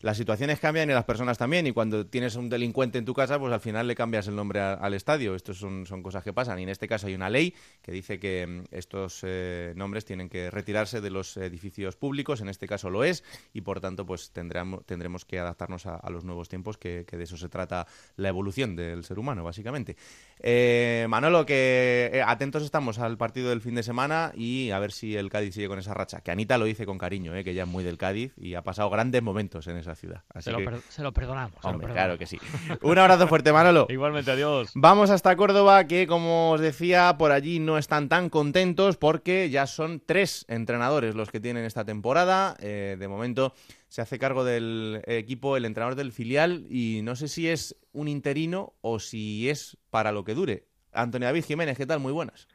las situaciones cambian y las personas también. Y cuando tienes un delincuente en tu casa, pues al final le cambias el nombre al estadio. Estos son, son cosas que pasan. Y en este caso hay una ley que dice que mm, estos eh, nombres tienen que retirarse de los edificios públicos, en este caso lo es, y por tanto pues tendremos, tendremos que adaptarnos a, los nuevos tiempos, que, de eso se trata la evolución del ser humano, básicamente. Eh, Manolo, que eh, atentos estamos al partido del fin de semana y a ver si el Cádiz sigue con esa racha, que Anita lo dice con cariño, eh, que ya es muy del Cádiz y ha pasado grandes momentos en esa ciudad. se, lo perdonamos. claro que sí. Un abrazo fuerte, Manolo. Igualmente, adiós. Vamos hasta Córdoba, que como os decía, por allí no están tan contentos porque ya son tres entrenadores los que tienen esta temporada. Eh, de momento se hace cargo del equipo el entrenador del filial y no sé si es un interino o si es para lo que dure. Antonio David Jiménez, ¿qué tal? Muy buenas.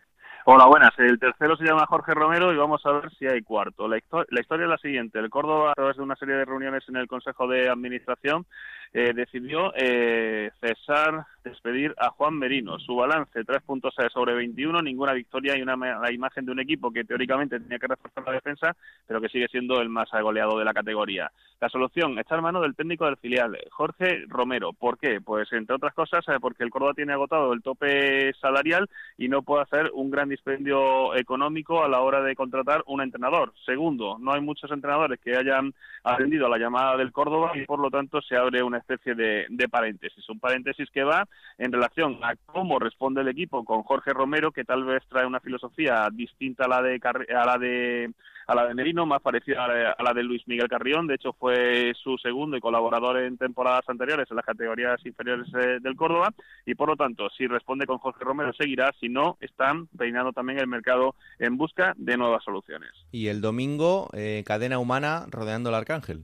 Hola, buenas. El tercero se llama Jorge Romero y vamos a ver si hay cuarto. La, la historia es la siguiente. El Córdoba, a través de una serie de reuniones en el Consejo de Administración, eh, decidió eh, cesar, despedir a Juan Merino. Su balance, tres puntos sobre 21, ninguna victoria y una la imagen de un equipo que teóricamente tenía que reforzar la defensa, pero que sigue siendo el más goleado de la categoría. La solución está en manos del técnico del filial, Jorge Romero. ¿Por qué? Pues entre otras cosas, eh, porque el Córdoba tiene agotado el tope salarial y no puede hacer un gran dispendio económico a la hora de contratar un entrenador. Segundo, no hay muchos entrenadores que hayan atendido a la llamada del Córdoba y por lo tanto se abre una especie de, paréntesis. Un paréntesis que va en relación a cómo responde el equipo con Jorge Romero, que tal vez trae una filosofía distinta a la de, a la de a la de Merino, más parecida a la de Luis Miguel Carrión. De hecho, fue su segundo y colaborador en temporadas anteriores en las categorías inferiores eh, del Córdoba. Y por lo tanto, si responde con Jorge Romero, seguirá. Si no, están peinando también el mercado en busca de nuevas soluciones. Y el domingo, eh, cadena humana rodeando al Arcángel.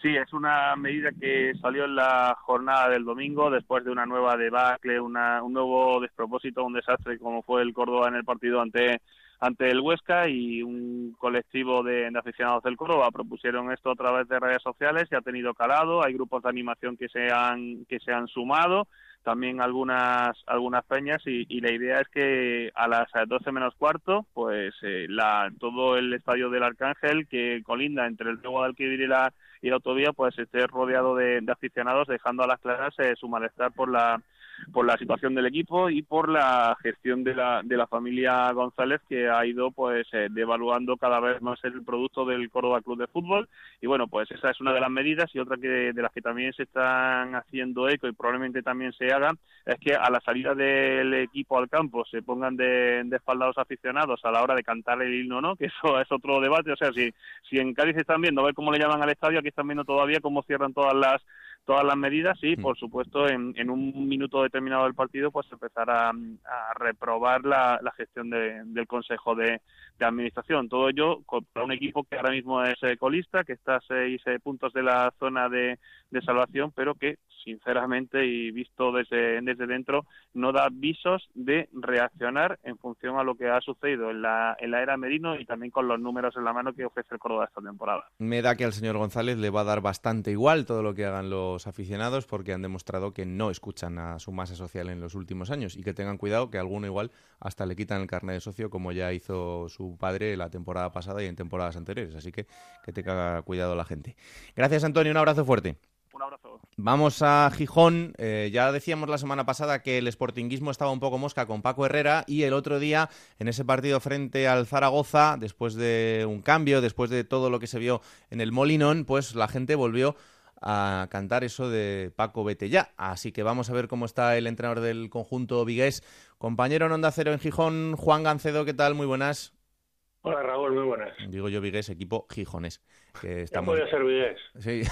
Sí, es una medida que salió en la jornada del domingo después de una nueva debacle, una, un nuevo despropósito, un desastre como fue el Córdoba en el partido ante ante el Huesca y un colectivo de, aficionados del Córdoba propusieron esto a través de redes sociales y ha tenido calado. Hay grupos de animación que se han que se han sumado, también algunas algunas peñas y, la idea es que a las 12 menos cuarto, pues eh, la, todo el estadio del Arcángel que colinda entre el Nuevo de y la y la autovía, pues esté rodeado de, aficionados, dejando a las claras eh, su malestar por la por la situación del equipo y por la gestión de la, de la familia González que ha ido pues eh, devaluando cada vez más el producto del Córdoba Club de Fútbol. Y bueno pues esa es una de las medidas y otra que de las que también se están haciendo eco y probablemente también se haga es que a la salida del equipo al campo se pongan de, de espaldados aficionados a la hora de cantar el himno no que eso es otro debate. O sea si si en Cádiz están viendo a ver cómo le llaman al estadio aquí están viendo todavía cómo cierran todas las todas las medidas y, por supuesto, en, en, un minuto determinado del partido, pues empezar a, a reprobar la, la gestión de, del Consejo de, de, Administración. Todo ello para un equipo que ahora mismo es eh, colista, que está a seis eh, puntos de la zona de, de salvación, pero que sinceramente y visto desde, desde dentro, no da visos de reaccionar en función a lo que ha sucedido en la, en la era Merino y también con los números en la mano que ofrece el Córdoba esta temporada. Me da que al señor González le va a dar bastante igual todo lo que hagan los aficionados porque han demostrado que no escuchan a su masa social en los últimos años y que tengan cuidado que alguno igual hasta le quitan el carnet de socio como ya hizo su padre la temporada pasada y en temporadas anteriores. Así que que tenga cuidado la gente. Gracias Antonio, un abrazo fuerte. Un abrazo. Vamos a Gijón. Eh, ya decíamos la semana pasada que el sportinguismo estaba un poco mosca con Paco Herrera y el otro día en ese partido frente al Zaragoza, después de un cambio, después de todo lo que se vio en el Molinón, pues la gente volvió a cantar eso de Paco vete ya. Así que vamos a ver cómo está el entrenador del conjunto Vigués. Compañero en Onda Cero en Gijón, Juan Gancedo, ¿qué tal? Muy buenas. Hola Raúl, muy buenas. Digo yo Vigués, equipo gijones. Que estamos... Ya podía ser Vigués. Sí.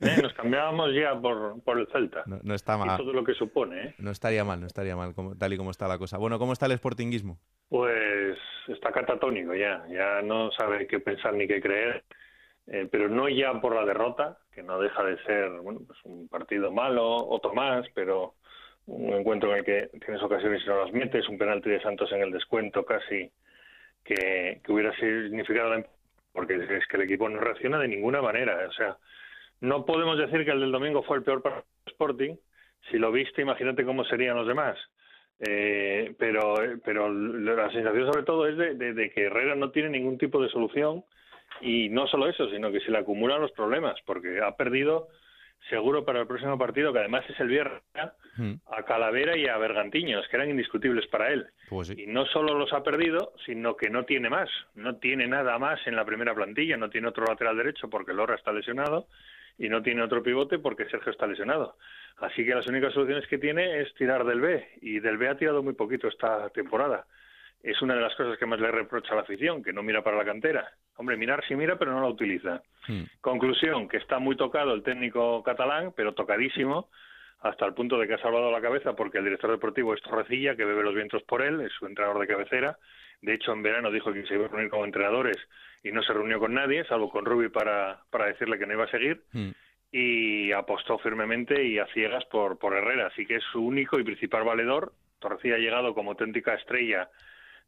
Eh, nos cambiábamos ya por, por el Celta. No, no, está mal. Y todo lo que supone. ¿eh? No estaría mal, no estaría mal, como, tal y como está la cosa. Bueno, ¿cómo está el sportinguismo? Pues está catatónico ya. Ya no sabe qué pensar ni qué creer. Eh, pero no ya por la derrota, que no deja de ser bueno, pues un partido malo, otro más, pero un encuentro en el que tienes ocasiones y no las metes, un penalti de Santos en el descuento casi que, que hubiera significado la porque es que el equipo no reacciona de ninguna manera. O sea, no podemos decir que el del domingo fue el peor para el Sporting. Si lo viste, imagínate cómo serían los demás. Eh, pero, pero la sensación sobre todo es de, de, de, que Herrera no tiene ningún tipo de solución y no solo eso, sino que se le acumulan los problemas porque ha perdido seguro para el próximo partido, que además es el viernes, mm. a Calavera y a Bergantiños, que eran indiscutibles para él. Pues sí. Y no solo los ha perdido, sino que no tiene más. No tiene nada más en la primera plantilla, no tiene otro lateral derecho porque Lorra está lesionado y no tiene otro pivote porque Sergio está lesionado. Así que las únicas soluciones que tiene es tirar del B, y del B ha tirado muy poquito esta temporada. Es una de las cosas que más le reprocha a la afición, que no mira para la cantera. Hombre, mirar sí mira, pero no la utiliza. Hmm. Conclusión, que está muy tocado el técnico catalán, pero tocadísimo, hasta el punto de que ha salvado la cabeza porque el director deportivo es Torrecilla, que bebe los vientos por él, es su entrenador de cabecera. De hecho, en verano dijo que se iba a reunir con entrenadores y no se reunió con nadie, salvo con Rubi para, para decirle que no iba a seguir. Hmm. Y apostó firmemente y a ciegas por, por Herrera. Así que es su único y principal valedor. Torrecilla ha llegado como auténtica estrella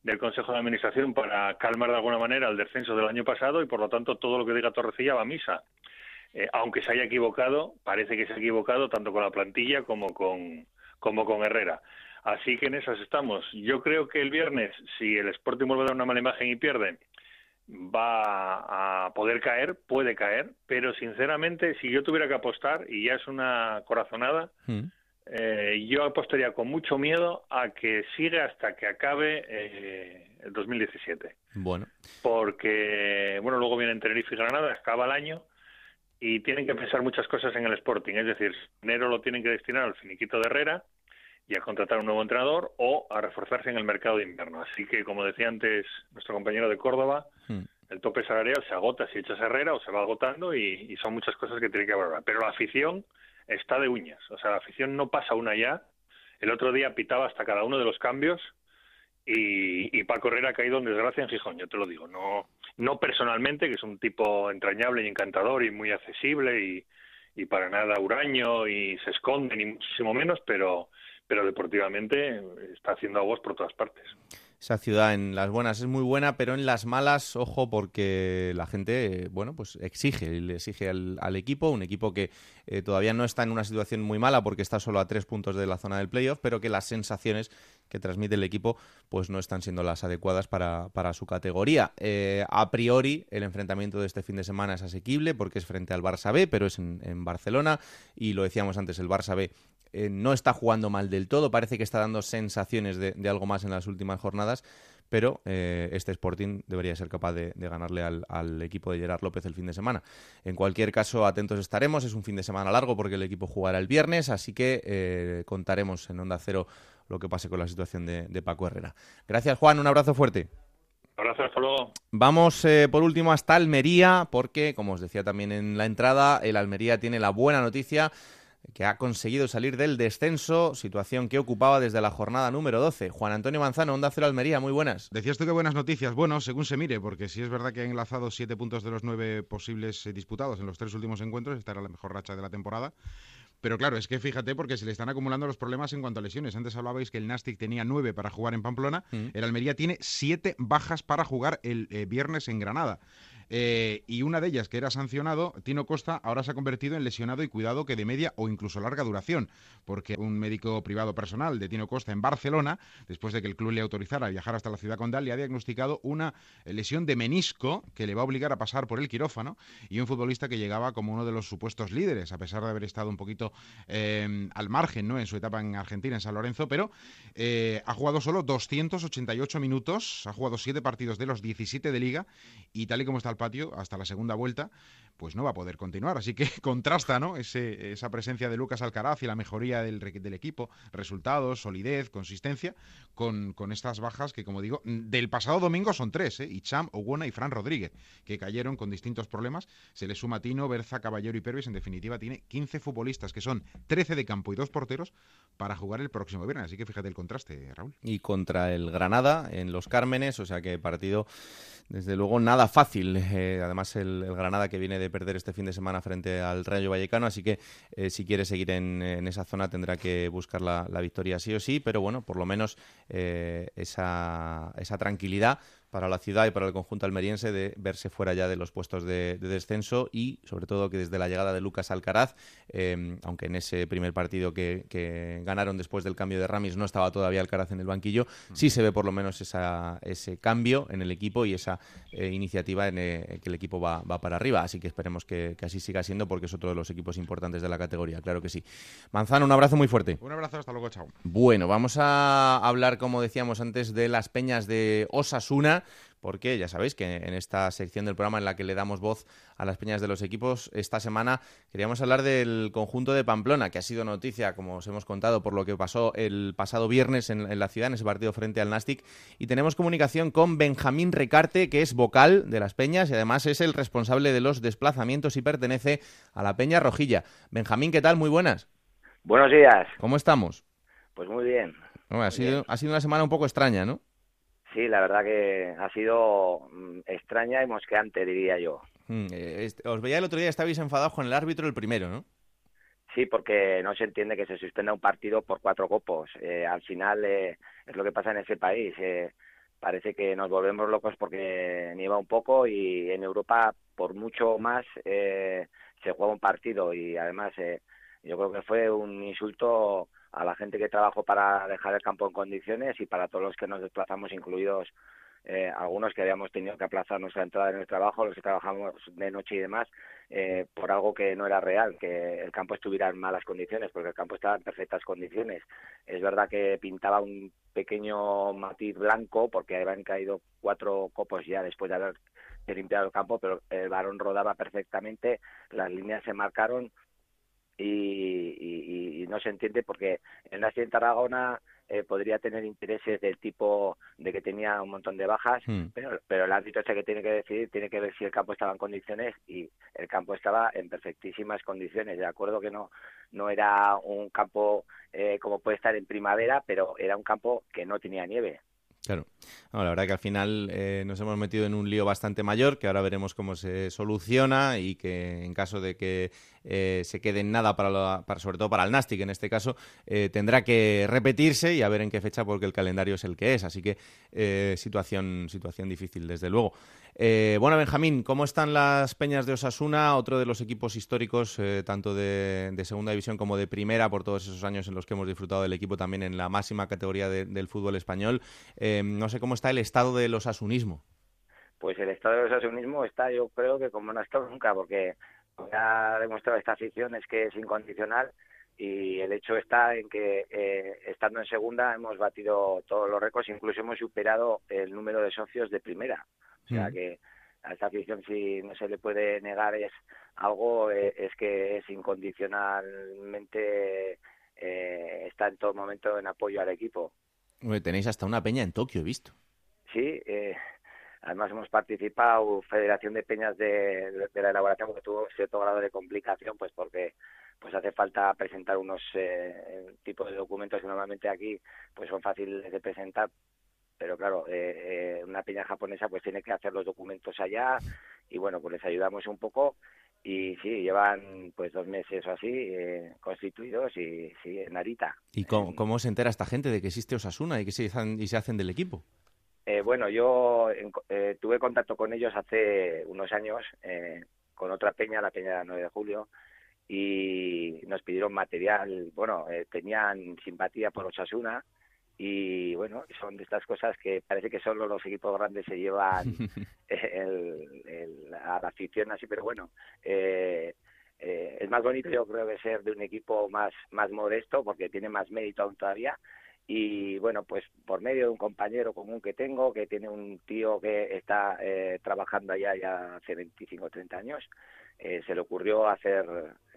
del Consejo de Administración para calmar de alguna manera el descenso del año pasado y por lo tanto todo lo que diga Torrecilla va a misa. Eh, aunque se haya equivocado, parece que se ha equivocado tanto con la plantilla como con, como con Herrera. Así que en esas estamos. Yo creo que el viernes, si el Sporting vuelve a dar una mala imagen y pierde, va a poder caer, puede caer, pero sinceramente, si yo tuviera que apostar, y ya es una corazonada, Mm. eh, yo apostaría con mucho miedo a que siga hasta que acabe eh, el 2017. Bueno, Porque, bueno, luego vienen Tenerife y Granada, acaba el año y tienen que pensar muchas cosas en el Sporting. Es decir, enero lo tienen que destinar al finiquito de Herrera y a contratar un nuevo entrenador o a reforzarse en el mercado de invierno. Así que, como decía antes nuestro compañero de Córdoba, Mm. el tope salarial se agota si echas Herrera o se va agotando y, y son muchas cosas que tiene que valorar. Pero la afición está de uñas. O sea, la afición no pasa una ya. El otro día pitaba hasta cada uno de los cambios y, y Paco Herrera ha caído en desgracia en Gijón, yo te lo digo. No, no personalmente, que es un tipo entrañable y encantador y muy accesible y, y para nada huraño y se esconde, ni muchísimo menos, pero, pero deportivamente está haciendo aguas por todas partes. esa ciudad en las buenas es muy buena, pero en las malas, ojo, porque la gente, bueno, pues exige, le exige al, al equipo, un equipo que eh, todavía no está en una situación muy mala porque está solo a tres puntos de la zona del playoff, pero que las sensaciones que transmite el equipo pues no están siendo las adecuadas para, para su categoría. Eh, a priori, el enfrentamiento de este fin de semana es asequible porque es frente al Barça B, pero es en, en Barcelona y lo decíamos antes, el Barça B eh, no está jugando mal del todo, parece que está dando sensaciones de, algo más en las últimas jornadas, pero eh, este Sporting debería ser capaz de, ganarle al, equipo de Gerard López el fin de semana. En cualquier caso, atentos estaremos, es un fin de semana largo porque el equipo jugará el viernes, así que eh, contaremos en Onda Cero lo que pase con la situación de, Paco Herrera. Gracias Juan, un abrazo fuerte. Abrazo, hasta luego. Vamos por último hasta Almería, porque, como os decía también en la entrada, el Almería tiene la buena noticia que ha conseguido salir del descenso, situación que ocupaba desde la jornada número 12. Juan Antonio Manzano, Onda Cero Almería, muy buenas. Decías tú que buenas noticias. Bueno, según se mire, porque si es verdad que ha enlazado siete puntos de los nueve posibles eh, disputados en los tres últimos encuentros, esta era la mejor racha de la temporada. Pero claro, es que fíjate porque se le están acumulando los problemas en cuanto a lesiones. Antes hablabais que el Nastic tenía nueve para jugar en Pamplona, mm. el Almería tiene siete bajas para jugar el eh, viernes en Granada. Eh, y una de ellas que era sancionado, Tino Costa, ahora se ha convertido en lesionado y cuidado que de media o incluso larga duración, porque un médico privado personal de Tino Costa en Barcelona, después de que el club le autorizara a viajar hasta la ciudad condal, le ha diagnosticado una lesión de menisco que le va a obligar a pasar por el quirófano y un futbolista que llegaba como uno de los supuestos líderes, a pesar de haber estado un poquito eh, al margen ¿no? en su etapa en Argentina, en San Lorenzo, pero eh, ha jugado solo 288 minutos, ha jugado 7 partidos de los 17 de liga y tal y como está el patio hasta la segunda vuelta, pues no va a poder continuar. Así que contrasta ¿no? Ese, esa presencia de Lucas Alcaraz y la mejoría del, del equipo, resultados, solidez, consistencia, con, con, estas bajas que, como digo, del pasado domingo son tres, ¿eh? Icham, Oguona y Fran Rodríguez, que cayeron con distintos problemas. Se le suma Tino, Berza, Caballero y Pervis. En definitiva, tiene 15 futbolistas, que son 13 de campo y dos porteros, para jugar el próximo viernes. Así que fíjate el contraste, Raúl. Y contra el Granada, en los Cármenes, o sea que partido, desde luego, nada fácil. Eh, además, el, Granada que viene de perder este fin de semana frente al Rayo Vallecano, así que eh, si quiere seguir en, esa zona tendrá que buscar la, victoria sí o sí, pero bueno, por lo menos eh, esa, esa tranquilidad para la ciudad y para el conjunto almeriense de verse fuera ya de los puestos de, descenso y sobre todo que desde la llegada de Lucas Alcaraz, eh, aunque en ese primer partido que, ganaron después del cambio de Ramis no estaba todavía Alcaraz en el banquillo, mm. sí se ve por lo menos esa, ese cambio en el equipo y esa eh, iniciativa en que el equipo va, va, para arriba. Así que esperemos que, que, así siga siendo porque es otro de los equipos importantes de la categoría, claro que sí. Manzano, un abrazo muy fuerte. Un abrazo, hasta luego, chao. Bueno, vamos a hablar, como decíamos antes, de las peñas de Osasuna porque ya sabéis que en esta sección del programa en la que le damos voz a las peñas de los equipos, esta semana queríamos hablar del conjunto de Pamplona, que ha sido noticia, como os hemos contado, por lo que pasó el pasado viernes en, la ciudad, en ese partido frente al Nastic. Y tenemos comunicación con Benjamín Recarte, que es vocal de las peñas y además es el responsable de los desplazamientos y pertenece a la Peña Rojilla. Benjamín, ¿qué tal? Muy buenas. Buenos días. ¿Cómo estamos? Pues muy bien. ha, sido, ha sido una semana un poco extraña, ¿no? Sí, la verdad que ha sido mm, extraña y mosqueante, diría yo. Mm, eh, os veía el otro día, estabais enfadados con el árbitro el primero, ¿no? Sí, porque no se entiende que se suspenda un partido por cuatro copos. Eh, al final eh, es lo que pasa en ese país. parece que nos volvemos locos porque nieva un poco y en Europa por mucho más se juega un partido y además yo creo que fue un insulto a la gente que trabajó para dejar el campo en condiciones y para todos los que nos desplazamos, incluidos eh, algunos que habíamos tenido que aplazar nuestra entrada en el trabajo, los que trabajamos de noche y demás, eh, por algo que no era real, que el campo estuviera en malas condiciones, porque el campo estaba en perfectas condiciones. Es verdad que pintaba un pequeño matiz blanco, porque habían caído cuatro copos ya después de haber limpiado el campo, pero el varón rodaba perfectamente, las líneas se marcaron y, no se entiende porque el Nasti en Tarragona eh, podría tener intereses del tipo de que tenía un montón de bajas, hmm. pero, pero el árbitro este que tiene que decidir tiene que ver si el campo estaba en condiciones y el campo estaba en perfectísimas condiciones. De acuerdo que no, no era un campo eh, como puede estar en primavera, pero era un campo que no tenía nieve. Claro. la verdad que al final eh, nos hemos metido en un lío bastante mayor, que ahora veremos cómo se soluciona y que en caso de que eh, se quede en nada, para, para, sobre todo para el Nastic en este caso, eh, tendrá que repetirse y a ver en qué fecha porque el calendario es el que es. Así que situación, situación difícil, desde luego. Bueno, Benjamín, ¿cómo están las peñas de Osasuna? Otro de los equipos históricos, tanto de, segunda división como de primera, por todos esos años en los que hemos disfrutado del equipo también en la máxima categoría del fútbol español. no sé cómo está el estado del osasunismo. Pues el estado del osasunismo está, yo creo que como no ha estado nunca, porque ha demostrado esta afición es que es incondicional y el hecho está en que eh, estando en segunda hemos batido todos los récords, incluso hemos superado el número de socios de primera. O sea Mm. que a esta afición si no se le puede negar es algo eh, es que es incondicionalmente eh, está en todo momento en apoyo al equipo. Tenéis hasta una peña en Tokio, he visto. Sí, eh, además hemos participado Federación de Peñas de la elaboración porque tuvo cierto grado de complicación, pues porque pues hace falta presentar unos eh, tipos de documentos que normalmente aquí pues son fáciles de presentar, pero claro, eh, eh, una peña japonesa pues tiene que hacer los documentos allá y bueno, pues les ayudamos un poco y sí, llevan pues dos meses o así eh, constituidos y sí, en Narita. ¿Y cómo, cómo se entera esta gente de que existe Osasuna y que se hacen, y se hacen del equipo? Eh, bueno, yo eh, tuve contacto con ellos hace unos años eh, con otra peña, la peña del 9 de julio, y nos pidieron material. Bueno, tenían simpatía por Osasuna y bueno, son de estas cosas que parece que solo los equipos grandes se llevan el- el- a la afición así, pero bueno, eh, eh, es más bonito yo creo que ser de un equipo más, más modesto porque tiene más mérito aún todavía. Y bueno, pues por medio de un compañero común que tengo, que tiene un tío que está eh, trabajando allá ya hace 25 o 30 años, eh, se le ocurrió hacer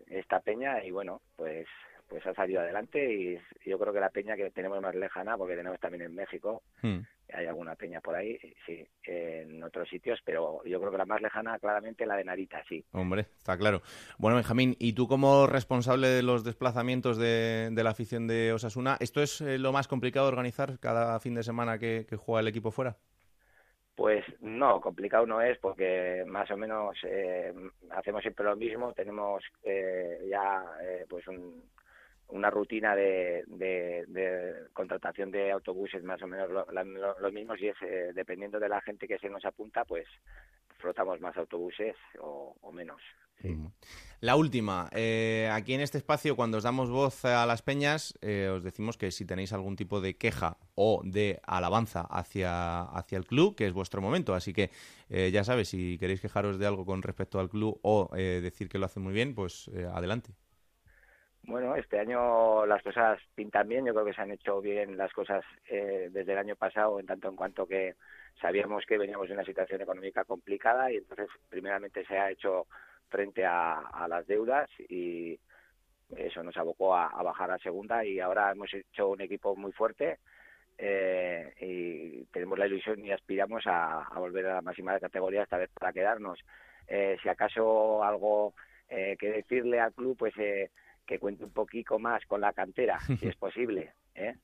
esta peña y bueno, pues pues ha salido adelante y yo creo que la peña que tenemos más lejana, porque tenemos también en México, Hmm. hay alguna peña por ahí, sí, en otros sitios, pero yo creo que la más lejana claramente la de Narita, sí. Hombre, está claro. Bueno, Benjamín, y tú como responsable de los desplazamientos de, de la afición de Osasuna, ¿esto es eh, lo más complicado de organizar cada fin de semana que, que juega el equipo fuera? Pues no, complicado no es porque más o menos eh, hacemos siempre lo mismo, tenemos eh, ya eh, pues un- una rutina de, de- contratación de autobuses más o menos lo- mismos y es eh, dependiendo de la gente que se nos apunta pues flotamos más autobuses o, menos. La última, eh, aquí en este espacio, cuando os damos voz a las peñas, eh, os decimos que si tenéis algún tipo de queja o de alabanza hacia, hacia el club, que es vuestro momento. Así que eh, ya sabes, si queréis quejaros de algo con respecto al club o decir que lo hacen muy bien, pues adelante. Bueno, este año las cosas pintan bien. Yo creo que se han hecho bien las cosas eh, desde el año pasado, en tanto en cuanto que sabíamos que veníamos de una situación económica complicada y entonces primeramente se ha hecho frente a, las deudas y eso nos abocó a, a bajar a segunda y ahora hemos hecho un equipo muy fuerte eh, y tenemos la ilusión y aspiramos a, a volver a la máxima categoría esta vez para quedarnos. Eh, si acaso algo eh, que decirle al club, pues eh, que cuente un poquito más con la cantera, si es posible. ¿eh?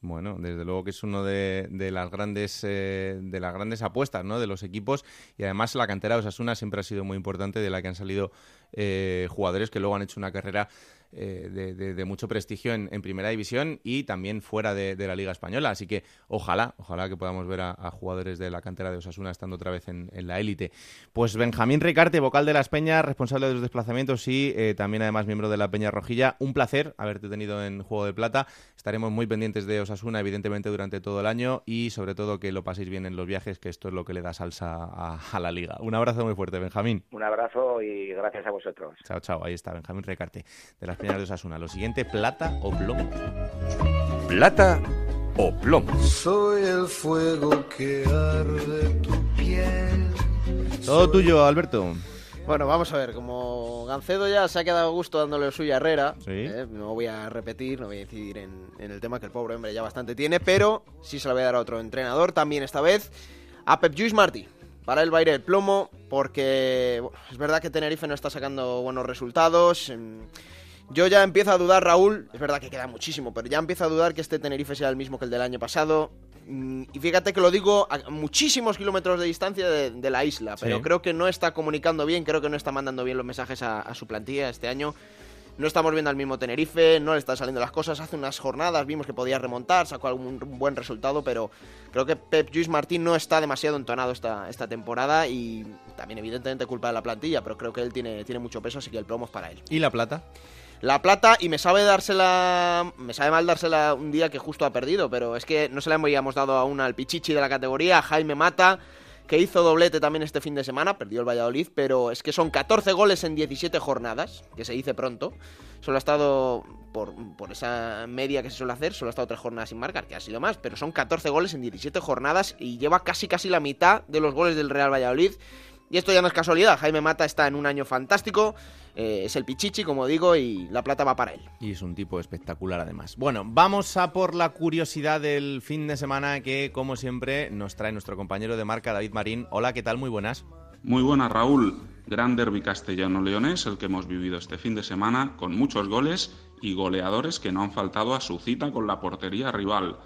Bueno, desde luego que es uno de, de las grandes eh, de las grandes apuestas, ¿no? De los equipos y además la cantera de Osasuna siempre ha sido muy importante, de la que han salido eh, jugadores que luego han hecho una carrera eh, de, de- de mucho prestigio en, en primera división y también fuera de, de la liga española. Así que ojalá, ojalá que podamos ver a, a jugadores de la cantera de Osasuna estando otra vez en, en la élite. Pues Benjamín Ricarte, vocal de las Peñas, responsable de los desplazamientos y eh, también además miembro de la Peña Rojilla. Un placer haberte tenido en Juego de Plata. Estaremos muy pendientes de Osasuna, evidentemente, durante todo el año y sobre todo que lo paséis bien en los viajes, que esto es lo que le da salsa a, a la liga. Un abrazo muy fuerte, Benjamín. Un abrazo y gracias a vosotros. Chao, chao. Ahí está Benjamín Ricarte de las De Osasuna. Lo siguiente, plata o plomo. Plata o plomo. Soy el fuego que arde tu piel. Todo tuyo, Alberto. Bueno, vamos a ver, como Gancedo ya se ha quedado a gusto dándole lo suyo a Herrera, Sí. eh, no voy a repetir, no voy a incidir en, en el tema que el pobre hombre ya bastante tiene, pero sí se lo voy a dar a otro entrenador también esta vez, a Pep Lluís Martí. Para él va a ir el plomo, porque bueno, es verdad que Tenerife no está sacando buenos resultados. em, Yo ya empiezo a dudar, Raúl, es verdad que queda muchísimo, pero ya empiezo a dudar que este Tenerife sea el mismo que el del año pasado. Mm, Y fíjate que lo digo a muchísimos kilómetros de distancia de, de la isla, pero Sí. creo que no está comunicando bien, creo que no está mandando bien los mensajes a, a su plantilla este año. No estamos viendo al mismo Tenerife, no le están saliendo las cosas. Hace unas jornadas vimos que podía remontar, sacó algún buen resultado, pero creo que Pep Lluís Martín no está demasiado entonado esta, esta temporada y también evidentemente culpa de la plantilla, pero creo que él tiene, tiene mucho peso, así que el plomo es para él. ¿Y la plata? La plata, y me sabe dársela. Me sabe mal dársela un día que justo ha perdido, pero es que no se la habíamos dado aún al Pichichi de la categoría, Jaime Mata, que hizo doblete también este fin de semana, perdió el Valladolid, pero es que son 14 goles en 17 jornadas, que se dice pronto. Solo ha estado, por, por esa media que se suele hacer, solo ha estado tres jornadas sin marcar, que ha sido más, pero son 14 goles en 17 jornadas y lleva casi casi la mitad de los goles del Real Valladolid. Y esto ya no es casualidad, Jaime Mata está en un año fantástico, eh, es el Pichichi, como digo, y la plata va para él. Y es un tipo espectacular además. Bueno, vamos a por la curiosidad del fin de semana que, como siempre, nos trae nuestro compañero de marca, David Marín. Hola, ¿qué tal? Muy buenas. Muy buenas, Raúl. Gran derbi castellano-leonés, el que hemos vivido este fin de semana, con muchos goles y goleadores que no han faltado a su cita con la portería rival.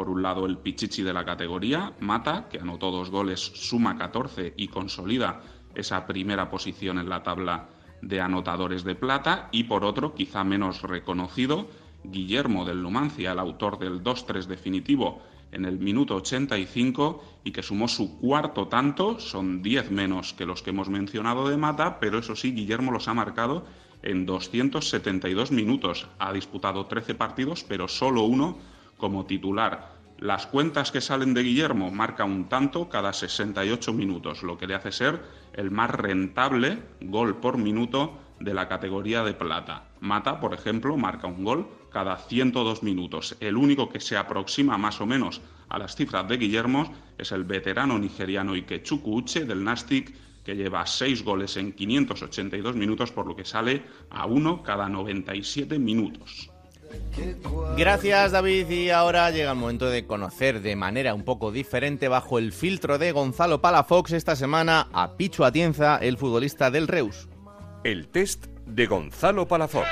Por un lado, el Pichichi de la categoría, Mata, que anotó dos goles, suma 14 y consolida esa primera posición en la tabla de anotadores de plata. Y por otro, quizá menos reconocido, Guillermo del Numancia, el autor del 2-3 definitivo en el minuto 85 y que sumó su cuarto tanto, son 10 menos que los que hemos mencionado de Mata, pero eso sí, Guillermo los ha marcado en 272 minutos. Ha disputado 13 partidos, pero solo uno como titular. Las cuentas que salen de Guillermo marca un tanto cada 68 minutos, lo que le hace ser el más rentable gol por minuto de la categoría de plata. Mata, por ejemplo, marca un gol cada 102 minutos. El único que se aproxima más o menos a las cifras de Guillermo es el veterano nigeriano Ikechuku Uche del Nastic, que lleva 6 goles en 582 minutos, por lo que sale a uno cada 97 minutos. Gracias David y ahora llega el momento de conocer de manera un poco diferente bajo el filtro de Gonzalo Palafox esta semana a Pichu Atienza, el futbolista del Reus. El test de Gonzalo Palafox.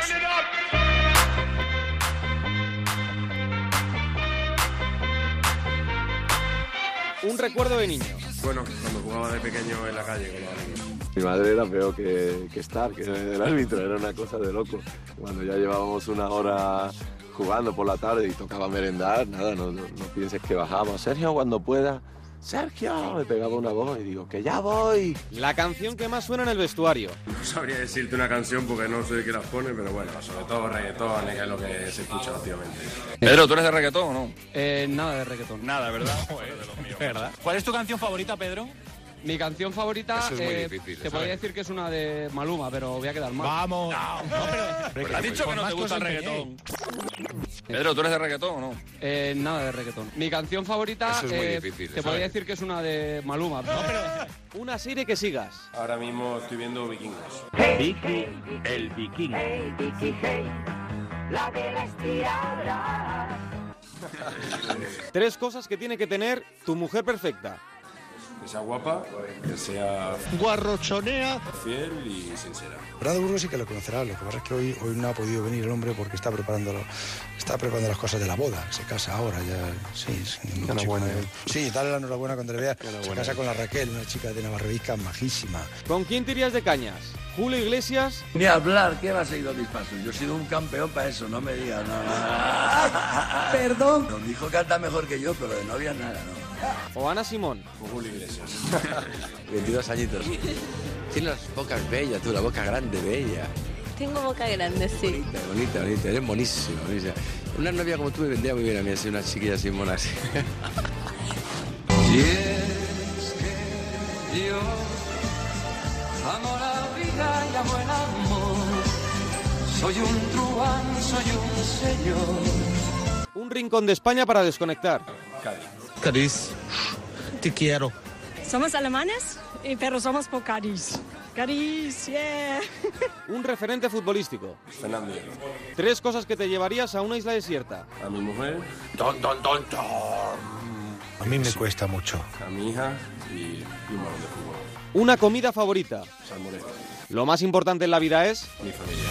Un recuerdo de niño. Bueno, cuando jugaba de pequeño en la calle con los amigos. Mi madre era peor que, que estar, que el árbitro, era una cosa de loco. Cuando ya llevábamos una hora jugando por la tarde y tocaba merendar, nada, no, no, no pienses que bajamos. Sergio, cuando pueda, Sergio, me pegaba una voz y digo, que ya voy. La canción que más suena en el vestuario. No sabría decirte una canción porque no sé qué las pone, pero bueno, sobre todo reggaetón es lo que se escucha últimamente. Pedro, ¿tú eres de reggaetón o no? Eh, nada de reggaetón. Nada, ¿verdad? ¿Verdad? ¿Cuál es tu canción favorita, Pedro? Mi canción favorita, Eso es muy eh, difícil, te ¿sabes? podría decir que es una de Maluma, pero voy a quedar mal. Vamos. Pero has dicho que no te gusta el reggaetón. Pedro, ¿tú eres de reggaetón o no? Eh, nada de reggaetón. Mi canción favorita, Eso es muy eh, difícil, te ¿sabes? podría decir que es una de Maluma. Una serie que sigas. Ahora mismo estoy viendo Vikingos. Vicky, el vikingo. La de la estirada. Tres cosas que tiene que tener tu mujer perfecta. Que sea guapa, que sea Guarrochonea. fiel y sincera. Brad Burgos sí que lo conocerá, lo que pasa es que hoy, hoy no ha podido venir el hombre porque está preparando, está preparando las cosas de la boda, se casa ahora ya, sí, sí, un chico Enhorabuena. mayor. Sí, dale la enhorabuena cuando le vea, se casa con la Raquel, una chica de Navarrevica majísima. ¿Con quién te irías de cañas? ¿Julio Iglesias? Ni hablar, ¿qué va a seguir mis pasos? Yo he sido un campeón para eso, no me digas nada. Perdón. Mi hijo canta mejor que yo, pero de novia nada, ¿no? ¿O Ana Simón? Iglesias. 22 añitos. Tienes las bocas bellas, tú, la boca grande, bella. Tengo boca grande, sí. Bonita, bonita, eres buenísima, buenísima. Una novia como tú me vendría muy bien a mí, así, una chiquilla así mona así. Y es que yo amo la vida y amo el amor. Soy un truán, soy un señor. Un rincón de España para desconectar. Cádiz, te quiero. Somos alemanes, y- pero somos por Cádiz. Cádiz, yeah. Un referente futbolístico. Fernando. Tres cosas que te llevarías a una isla desierta. A mi mujer, Don, don, don, A mí me cuesta mucho. a mi hija y, y un balón de fútbol. Una comida favorita. Salmorejo. Lo más importante en la vida es... Mi familia.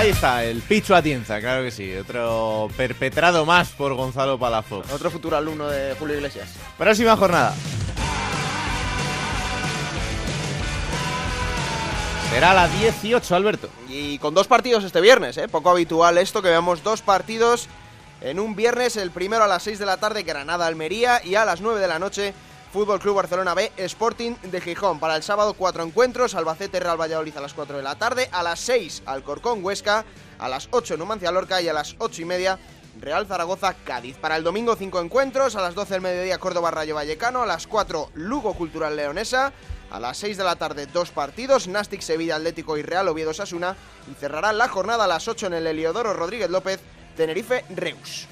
Ahí está, el Pichu Atienza, claro que sí. Otro perpetrado más por Gonzalo Palafox. Otro futuro alumno de Julio Iglesias. Próxima jornada. Será la 18, Alberto. Y con dos partidos este viernes, ¿eh? Poco habitual esto, que veamos dos partidos en un viernes. El primero a las 6 de la tarde, Granada-Almería. Y a las 9 de la noche, Fútbol Club Barcelona B, Sporting de Gijón. Para el sábado, cuatro encuentros. Albacete Real Valladolid a las 4 de la tarde. A las 6, Alcorcón Huesca. A las 8, Numancia Lorca. Y a las 8 y media, Real Zaragoza Cádiz. Para el domingo cinco encuentros, a las 12 del mediodía Córdoba Rayo Vallecano, a las 4 Lugo Cultural Leonesa, a las 6 de la tarde dos partidos, Nastic Sevilla Atlético y Real Oviedo Sasuna y cerrará la jornada a las 8 en el Heliodoro Rodríguez López Tenerife Reus.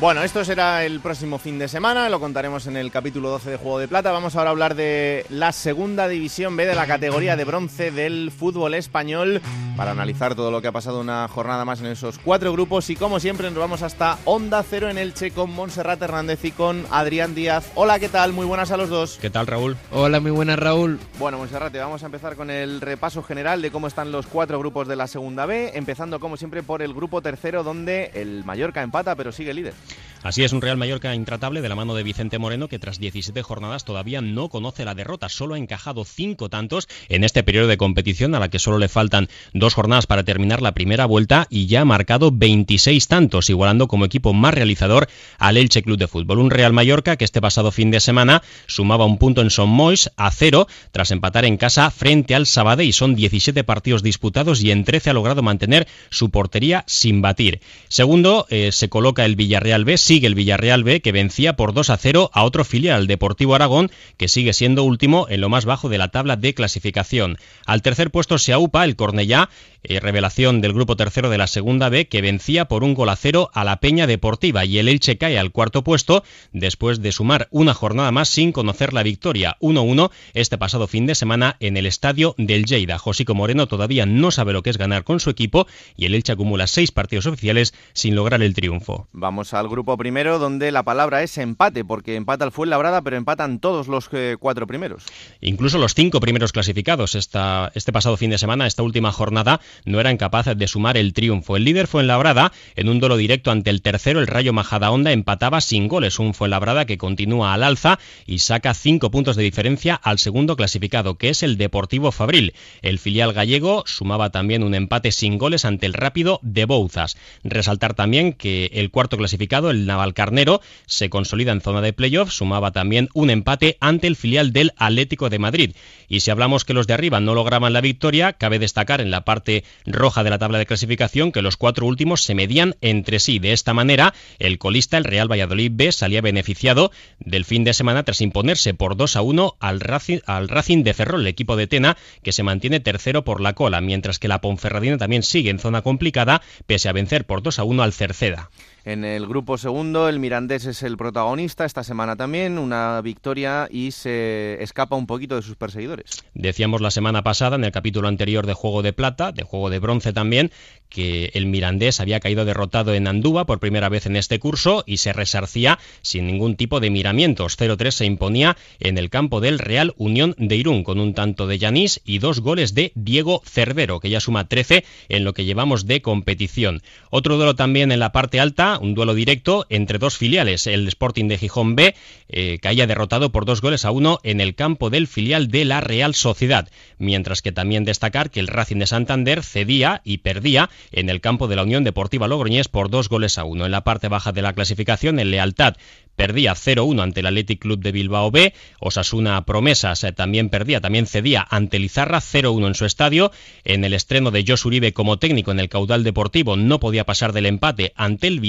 Bueno, esto será el próximo fin de semana, lo contaremos en el capítulo 12 de Juego de Plata. Vamos ahora a hablar de la segunda división B de la categoría de bronce del fútbol español para analizar todo lo que ha pasado una jornada más en esos cuatro grupos y como siempre nos vamos hasta Onda Cero en Elche con Montserrat Hernández y con Adrián Díaz. Hola, ¿qué tal? Muy buenas a los dos. ¿Qué tal, Raúl? Hola, muy buenas, Raúl. Bueno, Montserrat, vamos a empezar con el repaso general de cómo están los cuatro grupos de la segunda B, empezando como siempre por el grupo tercero donde el Mallorca empata pero sigue líder. Así es, un Real Mallorca intratable de la mano de Vicente Moreno que tras 17 jornadas todavía no conoce la derrota. Solo ha encajado cinco tantos en este periodo de competición a la que solo le faltan dos jornadas para terminar la primera vuelta y ya ha marcado 26 tantos, igualando como equipo más realizador al Elche Club de Fútbol. Un Real Mallorca que este pasado fin de semana sumaba un punto en Son Mois a cero tras empatar en casa frente al Sabadell. Son 17 partidos disputados y en 13 ha logrado mantener su portería sin batir. Segundo, eh, se coloca el Villarreal B sigue el Villarreal B que vencía por 2 a 0 a otro filial, Deportivo Aragón, que sigue siendo último en lo más bajo de la tabla de clasificación. Al tercer puesto se aupa el Cornellá, eh, revelación del grupo tercero de la segunda B, que vencía por un gol a cero a la Peña Deportiva y el Elche cae al cuarto puesto después de sumar una jornada más sin conocer la victoria 1-1 este pasado fin de semana en el estadio del Lleida. Josico Moreno todavía no sabe lo que es ganar con su equipo y el Elche acumula seis partidos oficiales sin lograr el triunfo. Vamos al grupo primero, donde la palabra es empate, porque empata el Fuenlabrada, pero empatan todos los eh, cuatro primeros. Incluso los cinco primeros clasificados esta, este pasado fin de semana, esta última jornada, no eran capaces de sumar el triunfo. El líder Fuenlabrada, en un duelo directo ante el tercero, el Rayo Majadahonda, empataba sin goles. Un Fuenlabrada que continúa al alza y saca cinco puntos de diferencia al segundo clasificado, que es el Deportivo Fabril. El filial gallego sumaba también un empate sin goles ante el Rápido de Bouzas. Resaltar también que el cuarto clasificado, el Navalcarnero se consolida en zona de playoff, sumaba también un empate ante el filial del Atlético de Madrid. Y si hablamos que los de arriba no lograban la victoria, cabe destacar en la parte roja de la tabla de clasificación que los cuatro últimos se medían entre sí. De esta manera, el colista, el Real Valladolid B, salía beneficiado del fin de semana tras imponerse por 2 a 1 al Racing, al Racing de Ferrol, el equipo de Tena, que se mantiene tercero por la cola, mientras que la Ponferradina también sigue en zona complicada, pese a vencer por 2 a 1 al Cerceda. En el grupo segundo, el Mirandés es el protagonista esta semana también, una victoria y se escapa un poquito de sus perseguidores. Decíamos la semana pasada, en el capítulo anterior de Juego de Plata, de Juego de Bronce también, que el Mirandés había caído derrotado en Andúba por primera vez en este curso y se resarcía sin ningún tipo de miramientos. 0-3 se imponía en el campo del Real Unión de Irún con un tanto de Yanís y dos goles de Diego Cervero, que ya suma 13 en lo que llevamos de competición. Otro duelo también en la parte alta, un duelo directo entre dos filiales. El Sporting de Gijón B eh, caía derrotado por dos goles a uno en el campo del filial de la Real Sociedad, mientras que también destacar que el Racing de Santander cedía y perdía en el campo de la Unión Deportiva Logroñés por dos goles a uno. En la parte baja de la clasificación, el Lealtad perdía 0-1 ante el Athletic Club de Bilbao B, Osasuna Promesas eh, también perdía, también cedía ante Lizarra 0-1 en su estadio, en el estreno de Jos Uribe como técnico en el caudal deportivo no podía pasar del empate ante el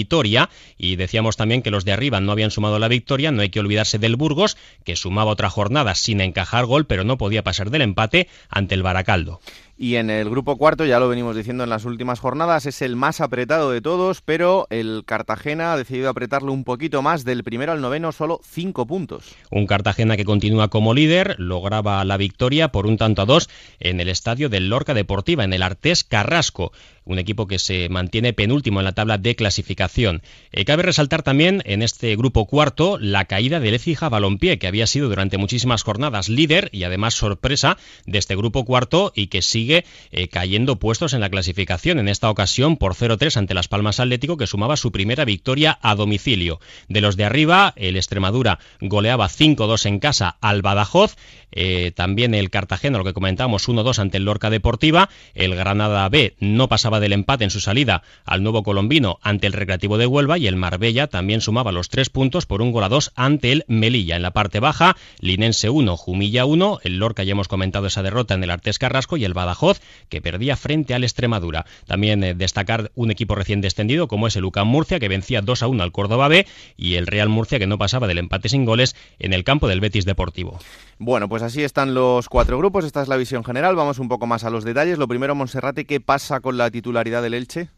y decíamos también que los de arriba no habían sumado la victoria, no hay que olvidarse del Burgos que sumaba otra jornada sin encajar gol pero no podía pasar del empate ante el Baracaldo. Y en el grupo cuarto, ya lo venimos diciendo en las últimas jornadas, es el más apretado de todos, pero el Cartagena ha decidido apretarlo un poquito más, del primero al noveno, solo cinco puntos. Un Cartagena que continúa como líder, lograba la victoria por un tanto a dos en el estadio del Lorca Deportiva, en el Artés Carrasco un equipo que se mantiene penúltimo en la tabla de clasificación. Eh, cabe resaltar también en este grupo cuarto la caída del Écija Balompié, que había sido durante muchísimas jornadas líder y además sorpresa de este grupo cuarto y que sigue eh, cayendo puestos en la clasificación, en esta ocasión por 0-3 ante Las Palmas Atlético, que sumaba su primera victoria a domicilio. De los de arriba, el Extremadura goleaba 5-2 en casa al Badajoz, eh, también el Cartagena, lo que comentamos, 1-2 ante el Lorca Deportiva, el Granada B no pasaba del empate en su salida al nuevo colombino ante el Recreativo de Huelva y el Marbella también sumaba los tres puntos por un gol a dos ante el Melilla. En la parte baja, Linense 1, Jumilla 1, el Lorca ya hemos comentado esa derrota en el Artes Carrasco y el Badajoz que perdía frente al Extremadura. También eh, destacar un equipo recién descendido como es el UCAM Murcia que vencía 2 a 1 al Córdoba B y el Real Murcia que no pasaba del empate sin goles en el campo del Betis Deportivo. Bueno, pues así están los cuatro grupos, esta es la visión general, vamos un poco más a los detalles. Lo primero, Monserrate, ¿qué pasa con la titularidad del Elche?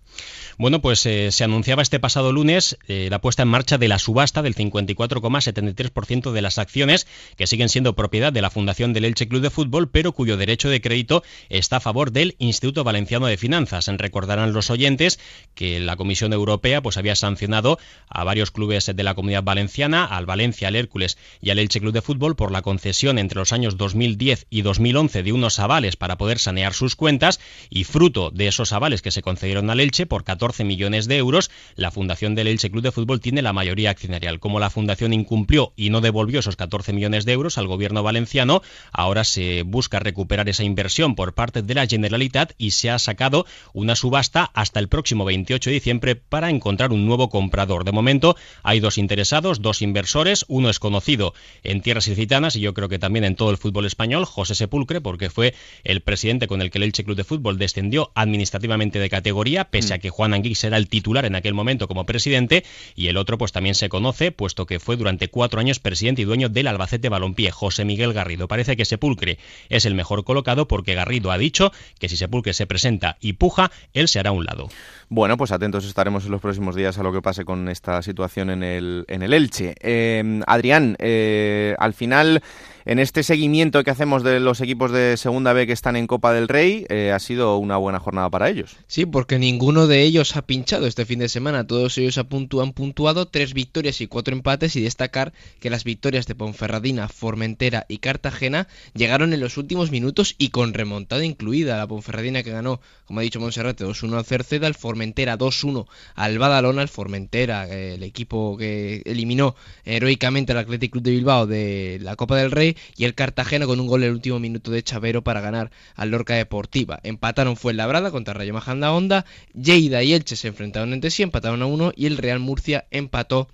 Bueno, pues eh, se anunciaba este pasado lunes eh, la puesta en marcha de la subasta del 54,73% de las acciones que siguen siendo propiedad de la Fundación del Elche Club de Fútbol, pero cuyo derecho de crédito está a favor del Instituto Valenciano de Finanzas. Recordarán los oyentes que la Comisión Europea pues había sancionado a varios clubes de la Comunidad Valenciana, al Valencia, al Hércules y al Elche Club de Fútbol por la concesión entre los años 2010 y 2011 de unos avales para poder sanear sus cuentas y fruto de esos avales que se concedieron al Elche por 14 millones de euros, la Fundación del Elche Club de Fútbol tiene la mayoría accionarial. Como la Fundación incumplió y no devolvió esos 14 millones de euros al gobierno valenciano, ahora se busca recuperar esa inversión por parte de la Generalitat y se ha sacado una subasta hasta el próximo 28 de diciembre para encontrar un nuevo comprador. De momento hay dos interesados, dos inversores, uno es conocido en tierras ilicitanas y yo creo que también en todo el fútbol español, José Sepulcre, porque fue el presidente con el que el Elche Club de Fútbol descendió administrativamente de categoría, pese a que Juan Anguix era el titular en aquel momento como presidente, y el otro pues también se conoce, puesto que fue durante cuatro años presidente y dueño del Albacete Balompié, José Miguel Garrido. Parece que Sepulcre es el mejor colocado porque Garrido ha dicho que si Sepulcre se presenta y puja, él se hará a un lado. Bueno, pues atentos estaremos en los próximos días a lo que pase con esta situación en el, en el Elche. Eh, Adrián, eh, al final en este seguimiento que hacemos de los equipos de Segunda B que están en Copa del Rey, eh, ha sido una buena jornada para ellos. Sí, porque ninguno de ellos ha pinchado este fin de semana. Todos ellos han puntuado tres victorias y cuatro empates y destacar que las victorias de Ponferradina, Formentera y Cartagena llegaron en los últimos minutos y con remontada incluida. La Ponferradina que ganó, como ha dicho Monserrate, 2-1 al Cerceda, el Formentera 2-1 al Badalona, el Formentera, eh, el equipo que eliminó heroicamente al Athletic Club de Bilbao de la Copa del Rey y el Cartagena con un gol en el último minuto de Chavero para ganar al Lorca Deportiva. Empataron fue Labrada contra Rayo Majanda Honda, Lleida y Elche se enfrentaron entre sí, empataron a uno y el Real Murcia empató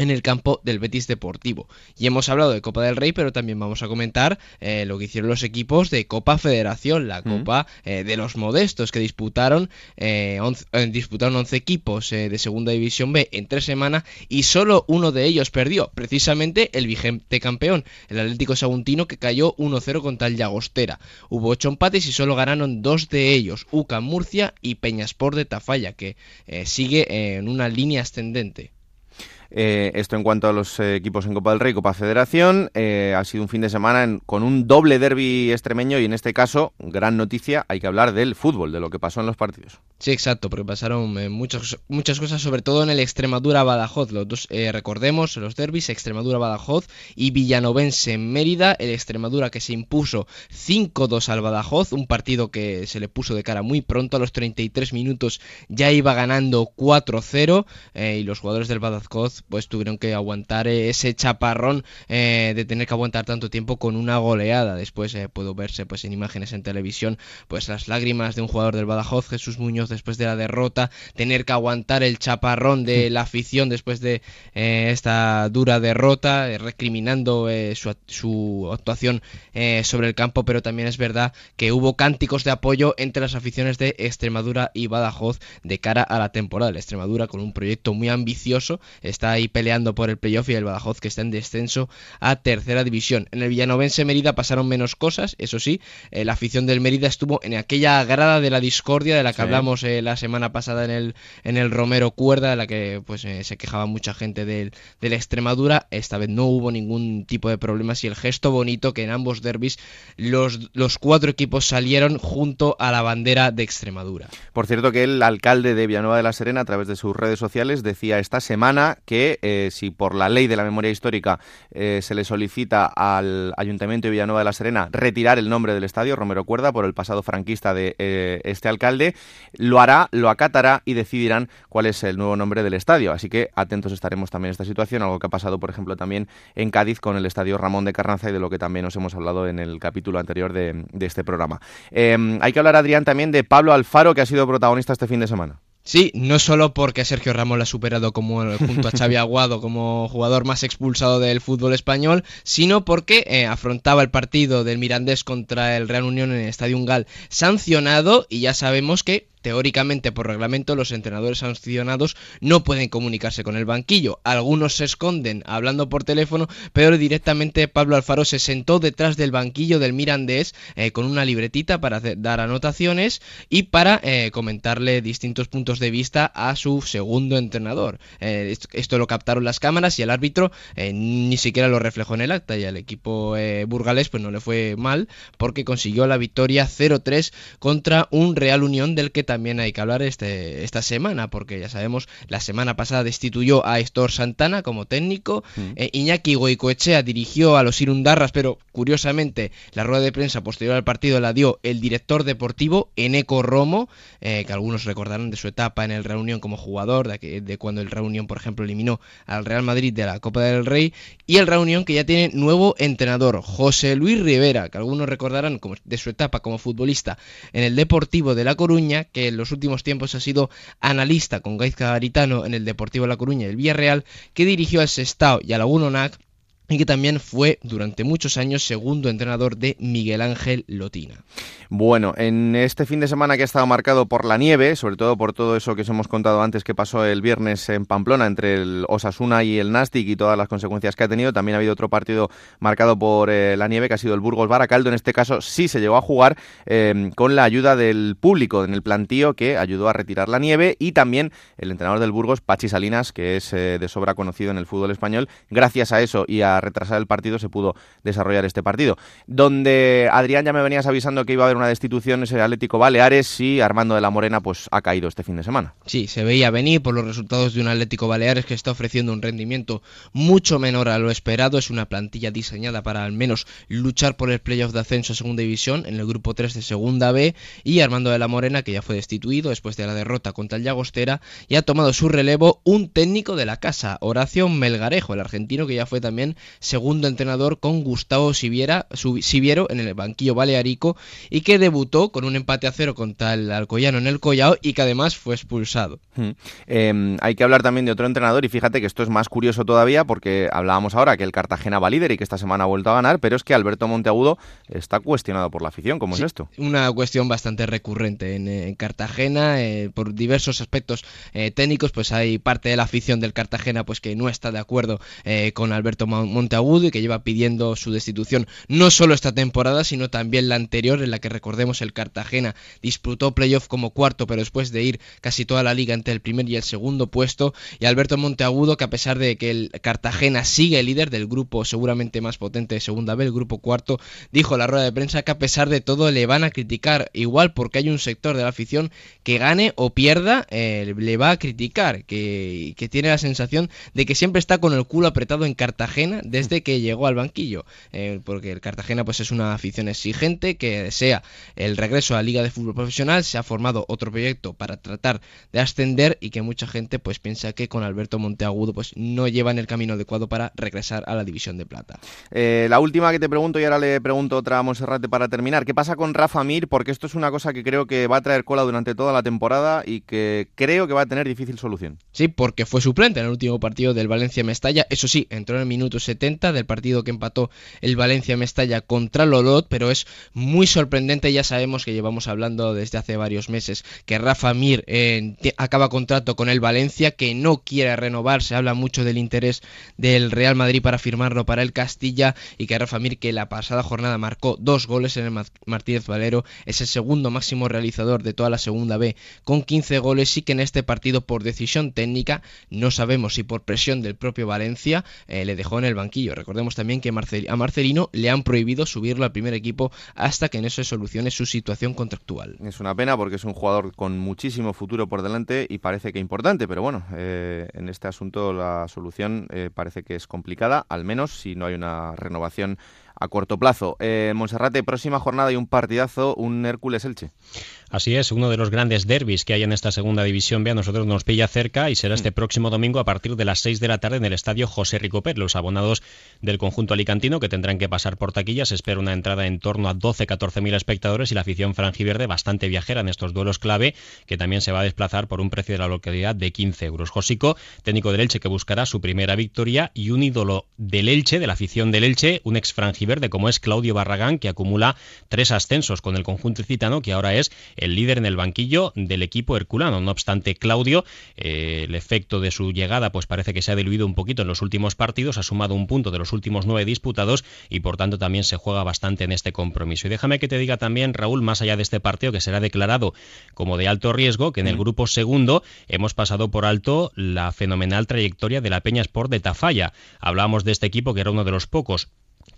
en el campo del Betis Deportivo. Y hemos hablado de Copa del Rey, pero también vamos a comentar eh, lo que hicieron los equipos de Copa Federación, la Copa eh, de los Modestos, que disputaron, eh, disputaron 11 equipos de Segunda División B en tres semanas y solo uno de ellos perdió, precisamente el vigente campeón, el Atlético Saguntino, que cayó 1-0 contra el Llagostera. Hubo ocho empates y solo ganaron dos de ellos, UCA Murcia y Peñaspor de Tafalla, que sigue en una línea ascendente. Eh, esto en cuanto a los eh, equipos en Copa del Rey, Copa Federación. Eh, ha sido un fin de semana con un doble derby extremeño y en este caso, gran noticia, hay que hablar del fútbol, de lo que pasó en los partidos. Sí, exacto, porque pasaron muchas, muchas cosas, sobre todo en el Extremadura-Badajoz. Los dos, recordemos, los derbis, Extremadura-Badajoz y Villanovense-Mérida. El Extremadura que se impuso 5-2 al Badajoz, un partido que se le puso de cara muy pronto, a los 33 minutos ya iba ganando 4-0 y los jugadores del Badajoz pues tuvieron que aguantar ese chaparrón eh, de tener que aguantar tanto tiempo con una goleada. Después eh, pudo verse pues en imágenes en televisión pues las lágrimas de un jugador del Badajoz, Jesús Muñoz, después de la derrota, tener que aguantar el chaparrón de la afición después de eh, esta dura derrota, recriminando su, su, actuación sobre el campo, pero también es verdad que hubo cánticos de apoyo entre las aficiones de Extremadura y Badajoz de cara a la temporada. Extremadura con un proyecto muy ambicioso está ahí peleando por el playoff y el Badajoz que está en descenso a tercera división. En el Villanovense Mérida pasaron menos cosas, eso sí, eh, la afición del Mérida estuvo en aquella grada de la discordia de la que hablamos eh, la semana pasada en el, en el Romero Cuerda, de la que pues eh, se quejaba mucha gente del, de la Extremadura. Esta vez no hubo ningún tipo de problemas y el gesto bonito que en ambos derbis los, los cuatro equipos salieron junto a la bandera de Extremadura. Por cierto que el alcalde de Villanueva de la Serena a través de sus redes sociales decía esta semana que eh, si por la ley de la memoria histórica eh, se le solicita al Ayuntamiento de Villanueva de la Serena retirar el nombre del estadio, Romero Cuerda, por el pasado franquista de eh, este alcalde, lo hará, lo acatará y decidirán cuál es el nuevo nombre del estadio. Así que atentos estaremos también a esta situación, algo que ha pasado, por ejemplo, también en Cádiz con el estadio Ramón de Carranza y de lo que también os hemos hablado en el capítulo anterior de, de este programa. hay que hablar, Adrián, también de Pablo Alfaro, que ha sido protagonista este fin de semana. Sí, no solo porque Sergio Ramos lo ha superado como junto a Xavi Aguado como jugador más expulsado del fútbol español, sino porque eh, afrontaba el partido del Mirandés contra el Real Unión en el Estadio Ungal sancionado y ya sabemos que Teóricamente, por reglamento, los entrenadores sancionados no pueden comunicarse con el banquillo. Algunos se esconden hablando por teléfono, pero directamente Pablo Alfaro se sentó detrás del banquillo del Mirandés eh, con una libretita para dar anotaciones y para eh, comentarle distintos puntos de vista a su segundo entrenador. Eh, esto, lo captaron las cámaras y el árbitro ni siquiera lo reflejó en el acta y al equipo burgalés pues no le fue mal porque consiguió la victoria 0-3 contra un Real Unión del que también hay que hablar este, esta semana, porque ya sabemos, la semana pasada destituyó a Héctor Santana como técnico, mm. eh, Iñaki Goicoechea dirigió a los Irundarras, pero curiosamente la rueda de prensa posterior al partido la dio el director deportivo Eneco Romo, eh, que algunos recordarán de su etapa en el Reunión como jugador, de, de cuando el Reunión, por ejemplo, eliminó al Real Madrid de la Copa del Rey, y el Reunión que ya tiene nuevo entrenador, José Luis Rivera, que algunos recordarán como, de su etapa como futbolista en el Deportivo de La Coruña, que en los últimos tiempos ha sido analista con Gaizka Garitano en el Deportivo La Coruña y el Villarreal, que dirigió al Sestao y al Nac y que también fue durante muchos años segundo entrenador de Miguel Ángel Lotina. Bueno, en este fin de semana que ha estado marcado por la nieve, sobre todo por todo eso que os hemos contado antes que pasó el viernes en Pamplona entre el Osasuna y el Nastic y todas las consecuencias que ha tenido, también ha habido otro partido marcado por eh, la nieve que ha sido el Burgos Baracaldo. En este caso sí se llegó a jugar eh, con la ayuda del público en el plantío que ayudó a retirar la nieve y también el entrenador del Burgos, Pachi Salinas, que es eh, de sobra conocido en el fútbol español. Gracias a eso y a retrasar el partido se pudo desarrollar este partido. Donde Adrián ya me venías avisando que iba a haber una destitución ese Atlético Baleares y Armando de la Morena pues ha caído este fin de semana. Sí, se veía venir por los resultados de un Atlético Baleares que está ofreciendo un rendimiento mucho menor a lo esperado. Es una plantilla diseñada para al menos luchar por el playoff de ascenso a segunda división en el grupo 3 de segunda B y Armando de la Morena que ya fue destituido después de la derrota contra el Llagostera y ha tomado su relevo un técnico de la casa, Horacio Melgarejo, el argentino que ya fue también segundo entrenador con Gustavo Siviera, Siviero en el banquillo balearico y que debutó con un empate a cero contra el Alcoyano en el Collao y que además fue expulsado. Hmm. Em, hay que hablar también de otro entrenador y fíjate que esto es más curioso todavía porque hablábamos ahora que el Cartagena va líder y que esta semana ha vuelto a ganar, pero es que Alberto Monteagudo está cuestionado por la afición. ¿Cómo es esto? Una cuestión bastante recurrente en, Cartagena eh, por diversos aspectos eh, técnicos, pues hay parte de la afición del Cartagena pues que no está de acuerdo eh, con Alberto Monteagudo y que lleva pidiendo su destitución no solo esta temporada, sino también la anterior, en la que recordemos el Cartagena disputó playoff como cuarto, pero después de ir casi toda la liga entre el primer y el segundo puesto, y Alberto Monteagudo, que a pesar de que el Cartagena sigue líder del grupo seguramente más potente de segunda B, el grupo cuarto, dijo la rueda de prensa que a pesar de todo le van a criticar, igual porque hay un sector de la afición que gane o pierda, eh, le va a criticar, que, que tiene la sensación de que siempre está con el culo apretado en Cartagena desde que llegó al banquillo, eh, porque el Cartagena pues es una afición exigente que desea el regreso a la Liga de Fútbol Profesional, se ha formado otro proyecto para tratar de ascender y que mucha gente pues piensa que con Alberto Monteagudo pues no lleva en el camino adecuado para regresar a la División de Plata. Eh, la última que te pregunto y ahora le pregunto otra a Monserrate para terminar, ¿qué pasa con Rafa Mir? Porque esto es una cosa que creo que va a traer cola durante toda la temporada y que creo que va a tener difícil solución. Sí, porque fue suplente en el último partido del Valencia Mestalla, eso sí, entró en el minuto 70 del partido que empató el Valencia Mestalla contra Lolot, pero es muy sorprendente, ya sabemos que llevamos hablando desde hace varios meses, que Rafa Mir eh, acaba contrato con el Valencia, que no quiere renovar, se habla mucho del interés del Real Madrid para firmarlo para el Castilla y que Rafa Mir, que la pasada jornada marcó dos goles en el Martínez Valero, es el segundo máximo realizador de toda la segunda B con 15 goles y que en este partido por decisión técnica, no sabemos si por presión del propio Valencia, eh, le dejó en el banquillo. Recordemos también que a Marcelino le han prohibido subirlo al primer equipo hasta que no se solucione su situación contractual. Es una pena porque es un jugador con muchísimo futuro por delante y parece que importante, pero bueno, eh, en este asunto la solución eh, parece que es complicada, al menos si no hay una renovación a corto plazo. Eh, Monserrate, próxima jornada y un partidazo, un Hércules Elche. Así es, uno de los grandes derbis que hay en esta segunda división B a nosotros nos pilla cerca y será este mm. próximo domingo a partir de las 6 de la tarde en el estadio José Rico Pérez. Los abonados del conjunto alicantino que tendrán que pasar por taquillas espera una entrada en torno a 12-14 mil espectadores y la afición franjiverde bastante viajera en estos duelos clave que también se va a desplazar por un precio de la localidad de 15 euros. Josico, técnico del Elche que buscará su primera victoria y un ídolo del Elche, de la afición del Elche, un ex franjiverde como es Claudio Barragán que acumula tres ascensos con el conjunto citano que ahora es el líder en el banquillo del equipo herculano. No obstante, Claudio, eh, el efecto de su llegada, pues parece que se ha diluido un poquito en los últimos partidos, ha sumado un punto de los últimos nueve disputados y por tanto también se juega bastante en este compromiso. Y déjame que te diga también, Raúl, más allá de este partido que será declarado como de alto riesgo, que en el grupo segundo hemos pasado por alto la fenomenal trayectoria de la Peña Sport de Tafalla. Hablábamos de este equipo que era uno de los pocos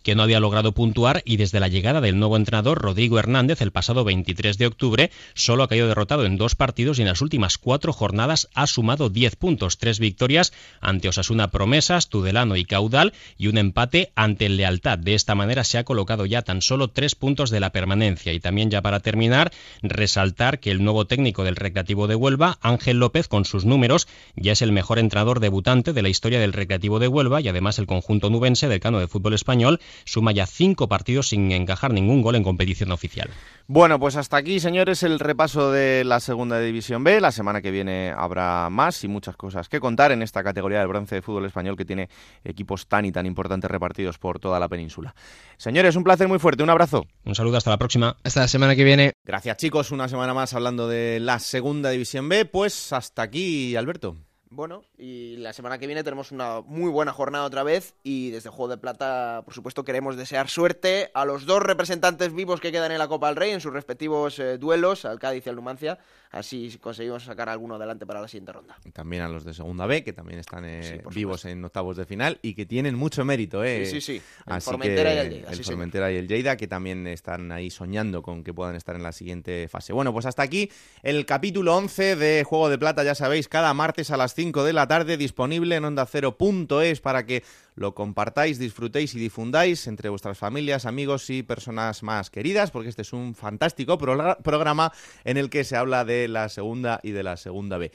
que no había logrado puntuar y desde la llegada del nuevo entrenador Rodrigo Hernández el pasado 23 de octubre solo ha caído derrotado en dos partidos y en las últimas cuatro jornadas ha sumado 10 puntos, tres victorias ante Osasuna Promesas, Tudelano y Caudal y un empate ante Lealtad. De esta manera se ha colocado ya tan solo tres puntos de la permanencia y también ya para terminar resaltar que el nuevo técnico del Recreativo de Huelva, Ángel López, con sus números ya es el mejor entrenador debutante de la historia del Recreativo de Huelva y además el conjunto nubense del Cano de Fútbol Español suma ya cinco partidos sin encajar ningún gol en competición oficial. Bueno, pues hasta aquí, señores, el repaso de la segunda división B. La semana que viene habrá más y muchas cosas que contar en esta categoría del bronce de fútbol español que tiene equipos tan y tan importantes repartidos por toda la península. Señores, un placer muy fuerte, un abrazo. Un saludo, hasta la próxima. Hasta la semana que viene. Gracias, chicos, una semana más hablando de la segunda división B. Pues hasta aquí, Alberto. Bueno, y la semana que viene tenemos una muy buena jornada otra vez y desde Juego de Plata, por supuesto, queremos desear suerte a los dos representantes vivos que quedan en la Copa del Rey en sus respectivos eh, duelos, al Cádiz y al Numancia así conseguimos sacar alguno adelante para la siguiente ronda. Y también a los de segunda B, que también están eh, vivos en octavos de final y que tienen mucho mérito. ¿eh? Sí, sí, sí. El Formentera y el Lleida. El Formentera y el Lleida, que también están ahí soñando con que puedan estar en la siguiente fase. Bueno, pues hasta aquí el capítulo 11 de Juego de Plata, ya sabéis, cada martes a las 5 de la tarde, disponible en onda ondacero.es para que lo compartáis, disfrutéis y difundáis entre vuestras familias, amigos y personas más queridas, porque este es un fantástico programa en el que se habla de la segunda y de la segunda B.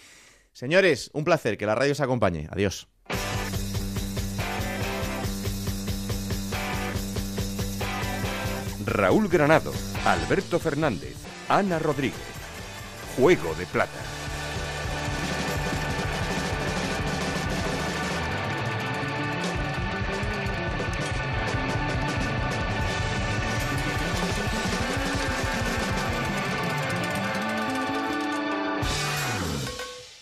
Señores, un placer, que la radio os acompañe. Adiós. Raúl Granado, Alberto Fernández, Ana Rodríguez. Juego de Plata.